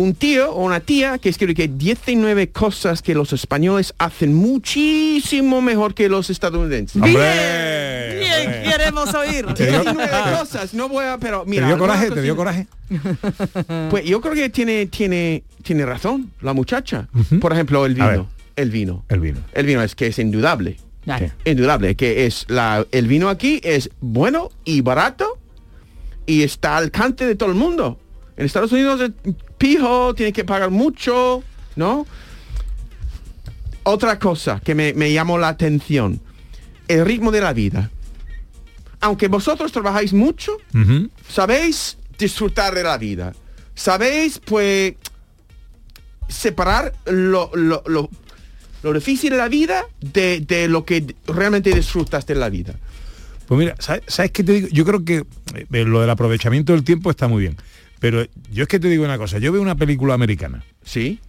Un tío o una tía que escribe que 19 cosas que los españoles hacen muchísimo mejor que los estadounidenses. ¡Hombre! Bien, queremos oír. Te dio- 19 cosas, no voy a, pero ¿Te mira. dio algunas coraje? ¿Te dio coraje? Pues yo creo que tiene, tiene, tiene razón la muchacha. Por ejemplo, el vino. El vino. El vino. El vino es que es indudable. Claro. Indudable, que es la, el vino aquí es bueno y barato y está al alcance de todo el mundo. En Estados Unidos es pijo, tiene que pagar mucho, ¿no? Otra cosa que me, me llamó la atención, el ritmo de la vida. Aunque vosotros trabajáis mucho, sabéis disfrutar de la vida. Sabéis, pues, separar lo, lo, lo- lo difícil de la vida de, de lo que realmente disfrutas de la vida. Pues mira, ¿sabes, sabes qué te digo? Yo creo que eh, lo del aprovechamiento del tiempo está muy bien. Pero yo es que te digo una cosa, yo veo una película americana. Sí.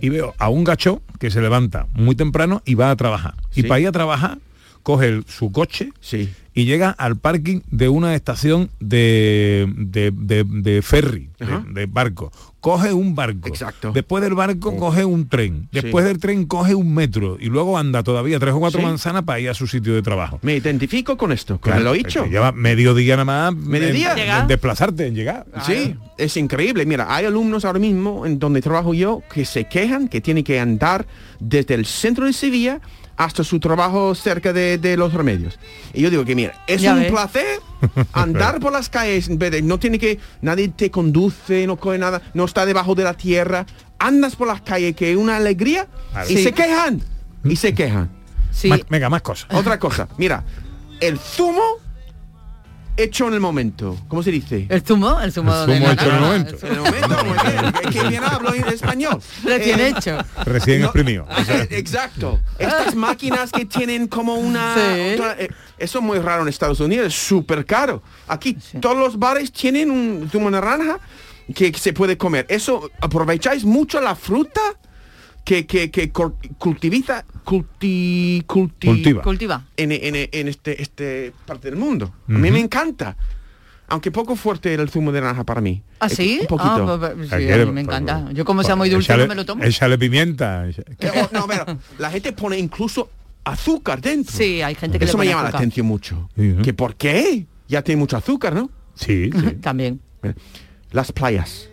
Y veo a un gacho que se levanta muy temprano y va a trabajar. Y para ir a trabajar, coge el- su coche Sí. y llega al parking de una estación de, de, de- de ferry, de- barco. Coge un barco. Exacto. Después del barco coge un tren. Después Sí. del tren coge un metro. Y luego anda todavía tres o cuatro Sí. manzanas para ir a su sitio de trabajo. Me identifico con esto, con Claro, lo que hecho. Lleva medio día nada más. ¿Mediodía? en desplazarte, en llegar. Sí, es increíble. Mira, hay alumnos ahora mismo en donde trabajo yo que se quejan que tienen que andar desde el centro de Sevilla hasta su trabajo cerca de, de los remedios. Y yo digo que mira, es Ya un ves. placer andar por las calles en vez de no tiene que nadie te conduce, no coge nada, no está debajo de la tierra, andas por las calles que es una alegría y Sí. se quejan y se quejan. Sí, Más- venga, más cosas. Otra cosa, mira, el zumo hecho en el momento, ¿cómo se dice? el zumo, el zumo, El de zumo hecho en el momento. el En el momento, muy bien. Es que bien hablo en español. Recién Eh, hecho. Recién no, exprimido. eh, Exacto. Estas máquinas que tienen como una... Sí. otra- eh, eso es muy raro en Estados Unidos, es súper caro. Aquí todos los bares tienen un zumo naranja que se puede comer. Eso, aprovecháis mucho la fruta que, que, que cul- cultiviza, culti, culti- Cultiva. Cultiva. en, en- en este, este parte del mundo. A mí me encanta. Aunque poco fuerte el zumo de naranja para mí. ¿Ah, Es sí? Un poquito. Ah, pues, pues, sí, Aquí a mí me encanta. pues, Yo como sea muy dulce échale- no me lo tomo. Échale pimienta. Que- no, pero la gente pone incluso azúcar dentro. Sí, hay gente que Eso le me llama la atención mucho. ¿no? ¿Que por qué? Ya tiene mucho azúcar, ¿no? Sí, sí. También. Las playas.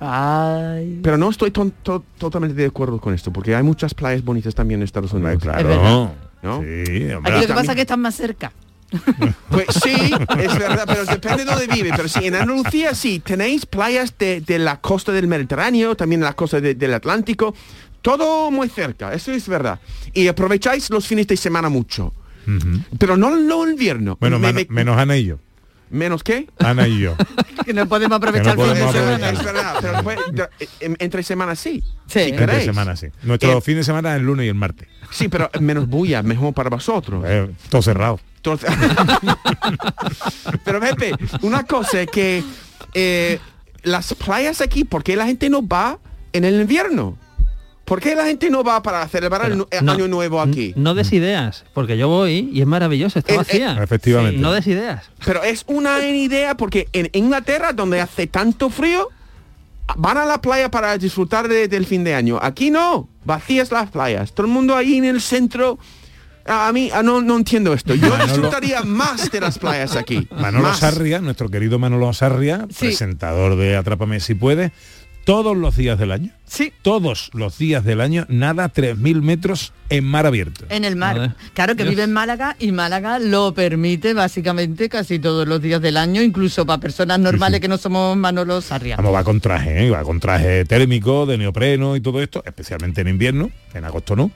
Ay. Pero no estoy ton- to- totalmente de acuerdo con esto, porque hay muchas playas bonitas también en Estados Unidos. claro. Es verdad. ¿No? Sí. Aquí lo que pasa es que están más cerca. Pues sí, es verdad, pero depende de dónde vive. Pero sí, en Andalucía sí, tenéis playas de, de la costa del Mediterráneo, también la costa de- del Atlántico, todo muy cerca, eso es verdad. Y aprovecháis los fines de semana mucho. Pero no lo invierno. Bueno, Me- menos, me- menos Ana y yo. ¿Menos qué? Ana y yo. Que no podemos aprovechar Que no el fin de semana. Es verdad, pero después, de- en- entre semanas sí. Sí. si Entre queréis. semana, sí. Nuestro Eh, fin de semana es el lunes y el martes. Sí, pero menos bulla, mejor para vosotros. Eh, todo cerrado. Pero Pepe, una cosa es que eh, las playas aquí, ¿por qué la gente no va en el invierno? ¿Por qué la gente no va para celebrar el, nu- el no, año nuevo aquí? No des ideas, porque yo voy y es maravilloso, está Eh, eh, vacía. Efectivamente. No des ideas. Pero es una idea porque en Inglaterra, donde hace tanto frío, van a la playa para disfrutar de- del fin de año. Aquí no, vacías las playas. Todo el mundo ahí en el centro. A mí no, no entiendo esto. Yo Manolo- disfrutaría más de las playas aquí. Manolo Más. Sarria, nuestro querido Manolo Sarria, Sí. presentador de Atrápame si puede, todos los días del año. Sí. Todos los días del año, nada 3.000 metros en mar abierto. En el mar. Claro que Dios. vive en Málaga y Málaga lo permite básicamente casi todos los días del año, incluso para personas normales que no somos Manolo Sarria. Vamos, va con traje, ¿eh? va con traje térmico, de neopreno y todo esto, especialmente en invierno, en agosto no.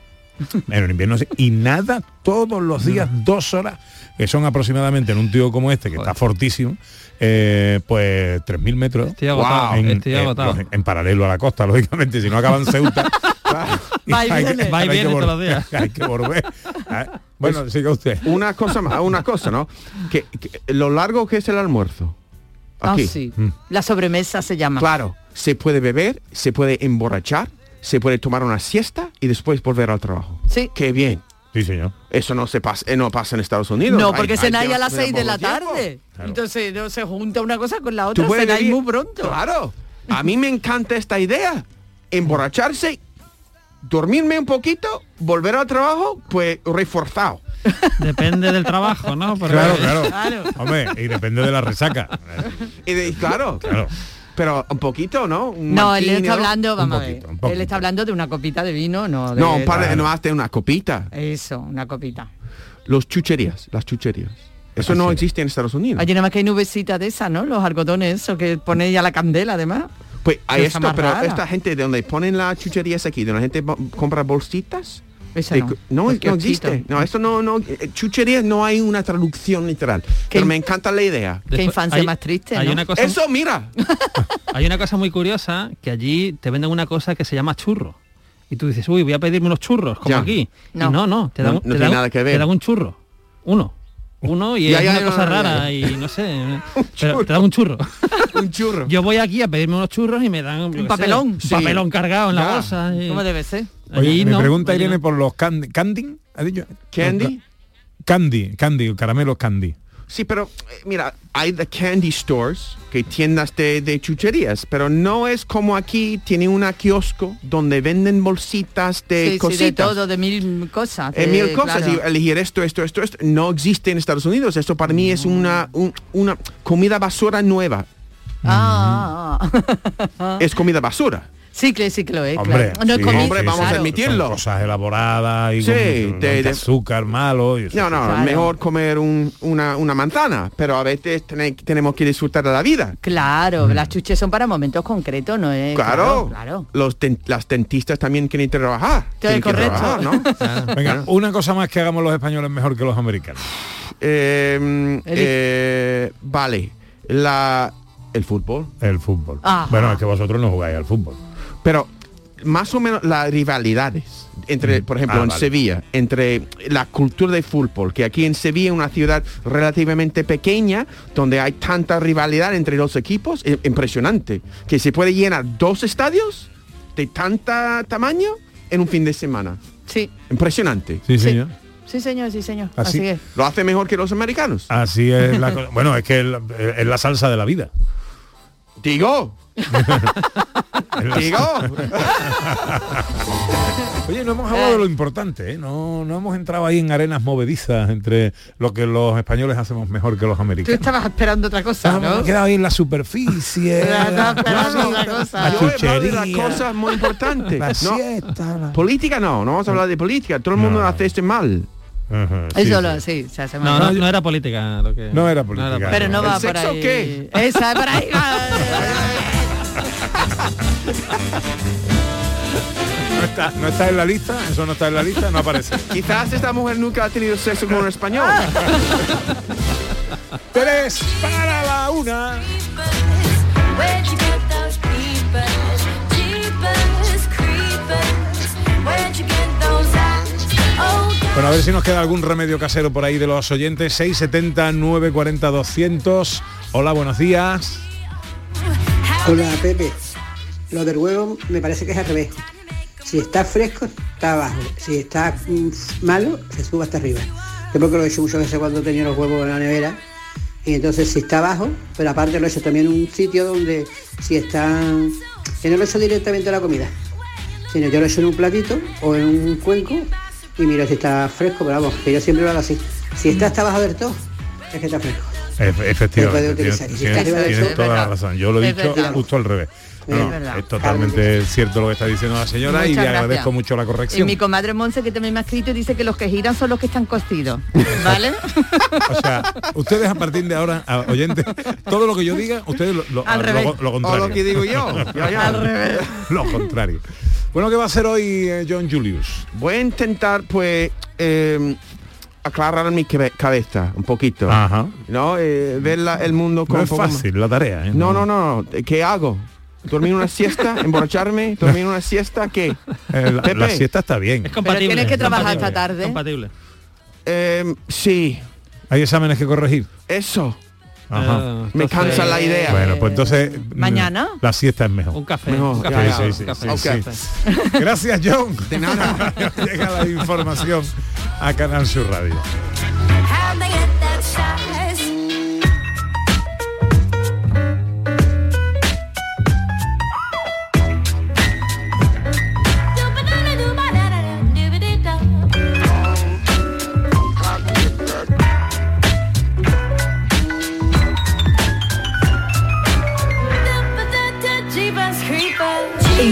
En invierno sí. Y nada todos los días, dos horas, que son aproximadamente en un tío como este, que está fortísimo, eh, pues 3.000 metros. Estoy agotado, en, estoy en- agotado. en- en paralelo a la costa, lógicamente, si no acaban Ceuta. Va y hay que- viene. Va y hay que viene todos los volver- días. Hay que volver. Ah, Bueno, Pues, siga usted. Una cosa más, una cosa, ¿no? Que, que lo largo que es el almuerzo. Ah, Aquí. sí. Mm. La sobremesa se llama. Claro, se puede beber, se puede emborrachar, se puede tomar una siesta y después volver al trabajo. Sí. Qué bien. Sí, señor. Eso no se pasa, eh, no pasa en Estados Unidos. No, porque hay cenáis a las hacer 6 de la tarde. Claro. Entonces no se junta una cosa con la otra, cenáis muy pronto. Claro. A mí me encanta esta idea. Emborracharse, dormirme un poquito, volver al trabajo, pues reforzado. Depende del trabajo, ¿no? Porque- Claro, claro. Hombre, y depende de la resaca. Y de- claro, Claro. Pero un poquito, ¿no? Un No, él está hablando, vamos a poquito, ver. un. Él está hablando de una copita de vino, no de No, un par de, no hazte una copita. Eso, una copita. Los chucherías, las chucherías. Eso no existe en Estados Unidos. Allí nada más que hay nubecita de esa, ¿no? Los algodones, eso que ponéis a la candela, además. Pues hay esto, más pero rara. esta gente de donde ponen las chucherías aquí, donde la gente compra bolsitas. Eso de no, no, no existe. No, esto no, no, eh, chucherías no hay una traducción literal. Pero me encanta la idea. Qué infancia hay- más triste, hay ¿no? una cosa- Eso, mira. Hay una cosa muy curiosa que allí te venden una cosa que se llama churro. Y tú dices, uy, voy a pedirme unos churros, como Ya. aquí. No. Y no, no, te No- dan, no te tiene dan- nada que ver. te dan un churro. Uno. Uno y es una cosa rara y no sé. pero te dan un churro. un churro. Yo voy aquí a pedirme unos churros y me dan sé, papelón. un Sí. papelón cargado en la bolsa. y- ¿Cómo debe ser? Oye, me no, pregunta Irene no. por los candy. ¿Candy? ¿Ha dicho? ¿Candy? Candy, candy, caramelos candy. Sí, pero eh, mira, hay the candy stores, que tiendas de, de chucherías, pero no es como aquí, tiene una kiosco donde venden bolsitas de Sí, sí, cositas. de todo, de mil cosas. Eh, de- mil cosas claro. y elegir esto, esto, esto, esto. No existe en Estados Unidos. Esto para mí es una, un- una comida basura nueva. Ah. Es comida basura. Sí, que sí que lo es. Hombre, claro. No es sí, comida, Hombre, vamos a admitirlo. Son cosas elaboradas y Sí, con, de- con de- azúcar malo. y- No, no, Claro. mejor comer un- una, una manzana, pero a veces tene- tenemos que disfrutar de la vida. Claro, las chuches son para momentos concretos, no es. Claro, claro. Los las dentistas también quieren trabajar. Tienen que correcto. trabajar, ¿no? Venga, una cosa más que hagamos los españoles mejor que los americanos. Eh, eh, vale, la, el fútbol. El fútbol. Ajá. Bueno, es que vosotros no jugáis al fútbol. Pero más o menos las rivalidades entre, por ejemplo, Ah, en vale. Sevilla, entre la cultura de fútbol, que aquí en Sevilla, una ciudad relativamente pequeña, donde hay tanta rivalidad entre los equipos, impresionante, que se puede llenar dos estadios de tanta tamaño en un fin de semana. Sí, Impresionante. Sí, señor. sí señor, sí señor. Así- Así, es. Lo hace mejor que los americanos. Así es la. Bueno, es que es la salsa de la vida. Digo. Digo. Oye, no hemos hablado de lo importante, ¿eh? no, no hemos entrado ahí en arenas movedizas entre lo que los españoles hacemos mejor que los Tú americanos. estabas esperando otra cosa, ¿no? quedado ahí en la superficie. Estaba esperando la- otra cosa. Yo he hablado de las cosas muy importantes. la No, la- política no, no vamos a hablar de política. Todo el mundo No. hace esto mal. Ajá, sí, Eso sí. lo, sí, se hace No, mal. no, no era política lo que. No era política. Pero no ¿El va por sexo ahí. qué? Esa, por ahí. No está, no está en la lista, eso no está en la lista, no aparece. Quizás esta mujer nunca ha tenido sexo con un español. Tres para la una. Bueno, a ver si nos queda algún remedio casero por ahí de los oyentes. 670 940 200. Hola, buenos días. Hola Pepe, lo del huevo me parece que es al revés. Si está fresco, está abajo. Si está mm, malo, se sube hasta arriba. Yo porque lo he hecho muchas veces cuando tenía los huevos en la nevera. Y entonces si está abajo, pero aparte lo he hecho también en un sitio donde si están que no lo echo directamente la comida, sino yo lo echo en un platito o en un cuenco y miro si está fresco, pero vamos, que yo siempre lo hago así. Si está hasta abajo del todo, es que está fresco. Efe- Efectivamente. Y todo, toda la razón. Yo lo he dicho verdad. justo al revés. No, Es es totalmente cierto lo que está diciendo la señora y le agradezco gracias. mucho la Y corrección. mi comadre Monse, que también me ha escrito, dice que los que giran son los que están cocidos. ¿Vale? O sea, ustedes a partir de ahora, oyentes, todo lo que yo diga, ustedes lo, lo- Al lo- revés. lo contrario. O lo que digo yo. Al revés. lo contrario. Bueno, ¿qué va a hacer hoy eh, John Julius? Voy a intentar, pues, eh, aclarar mi cabe- cabeza un poquito. Ajá. ¿No? Eh, ver la- el mundo con No es poco más- fácil la tarea, ¿eh? No, no, no. ¿Qué hago? ¿Dormir una siesta? ¿Emborracharme? ¿Dormir una siesta? ¿Qué? Eh, la, Pepe. la siesta está bien. Es compatible. tienes que trabajar esta tarde. es Compatible. Eh, sí, Hay exámenes que corregir. eso. Ajá. Eh, Me cansa la idea. Bueno, pues entonces mm, ¿Mañana? la siesta es mejor. Un café. Mejor, un café. ya. Sí, sí, un sí, café. sí, sí. Gracias, John. De nada. Llega la información a Canal Sur Radio.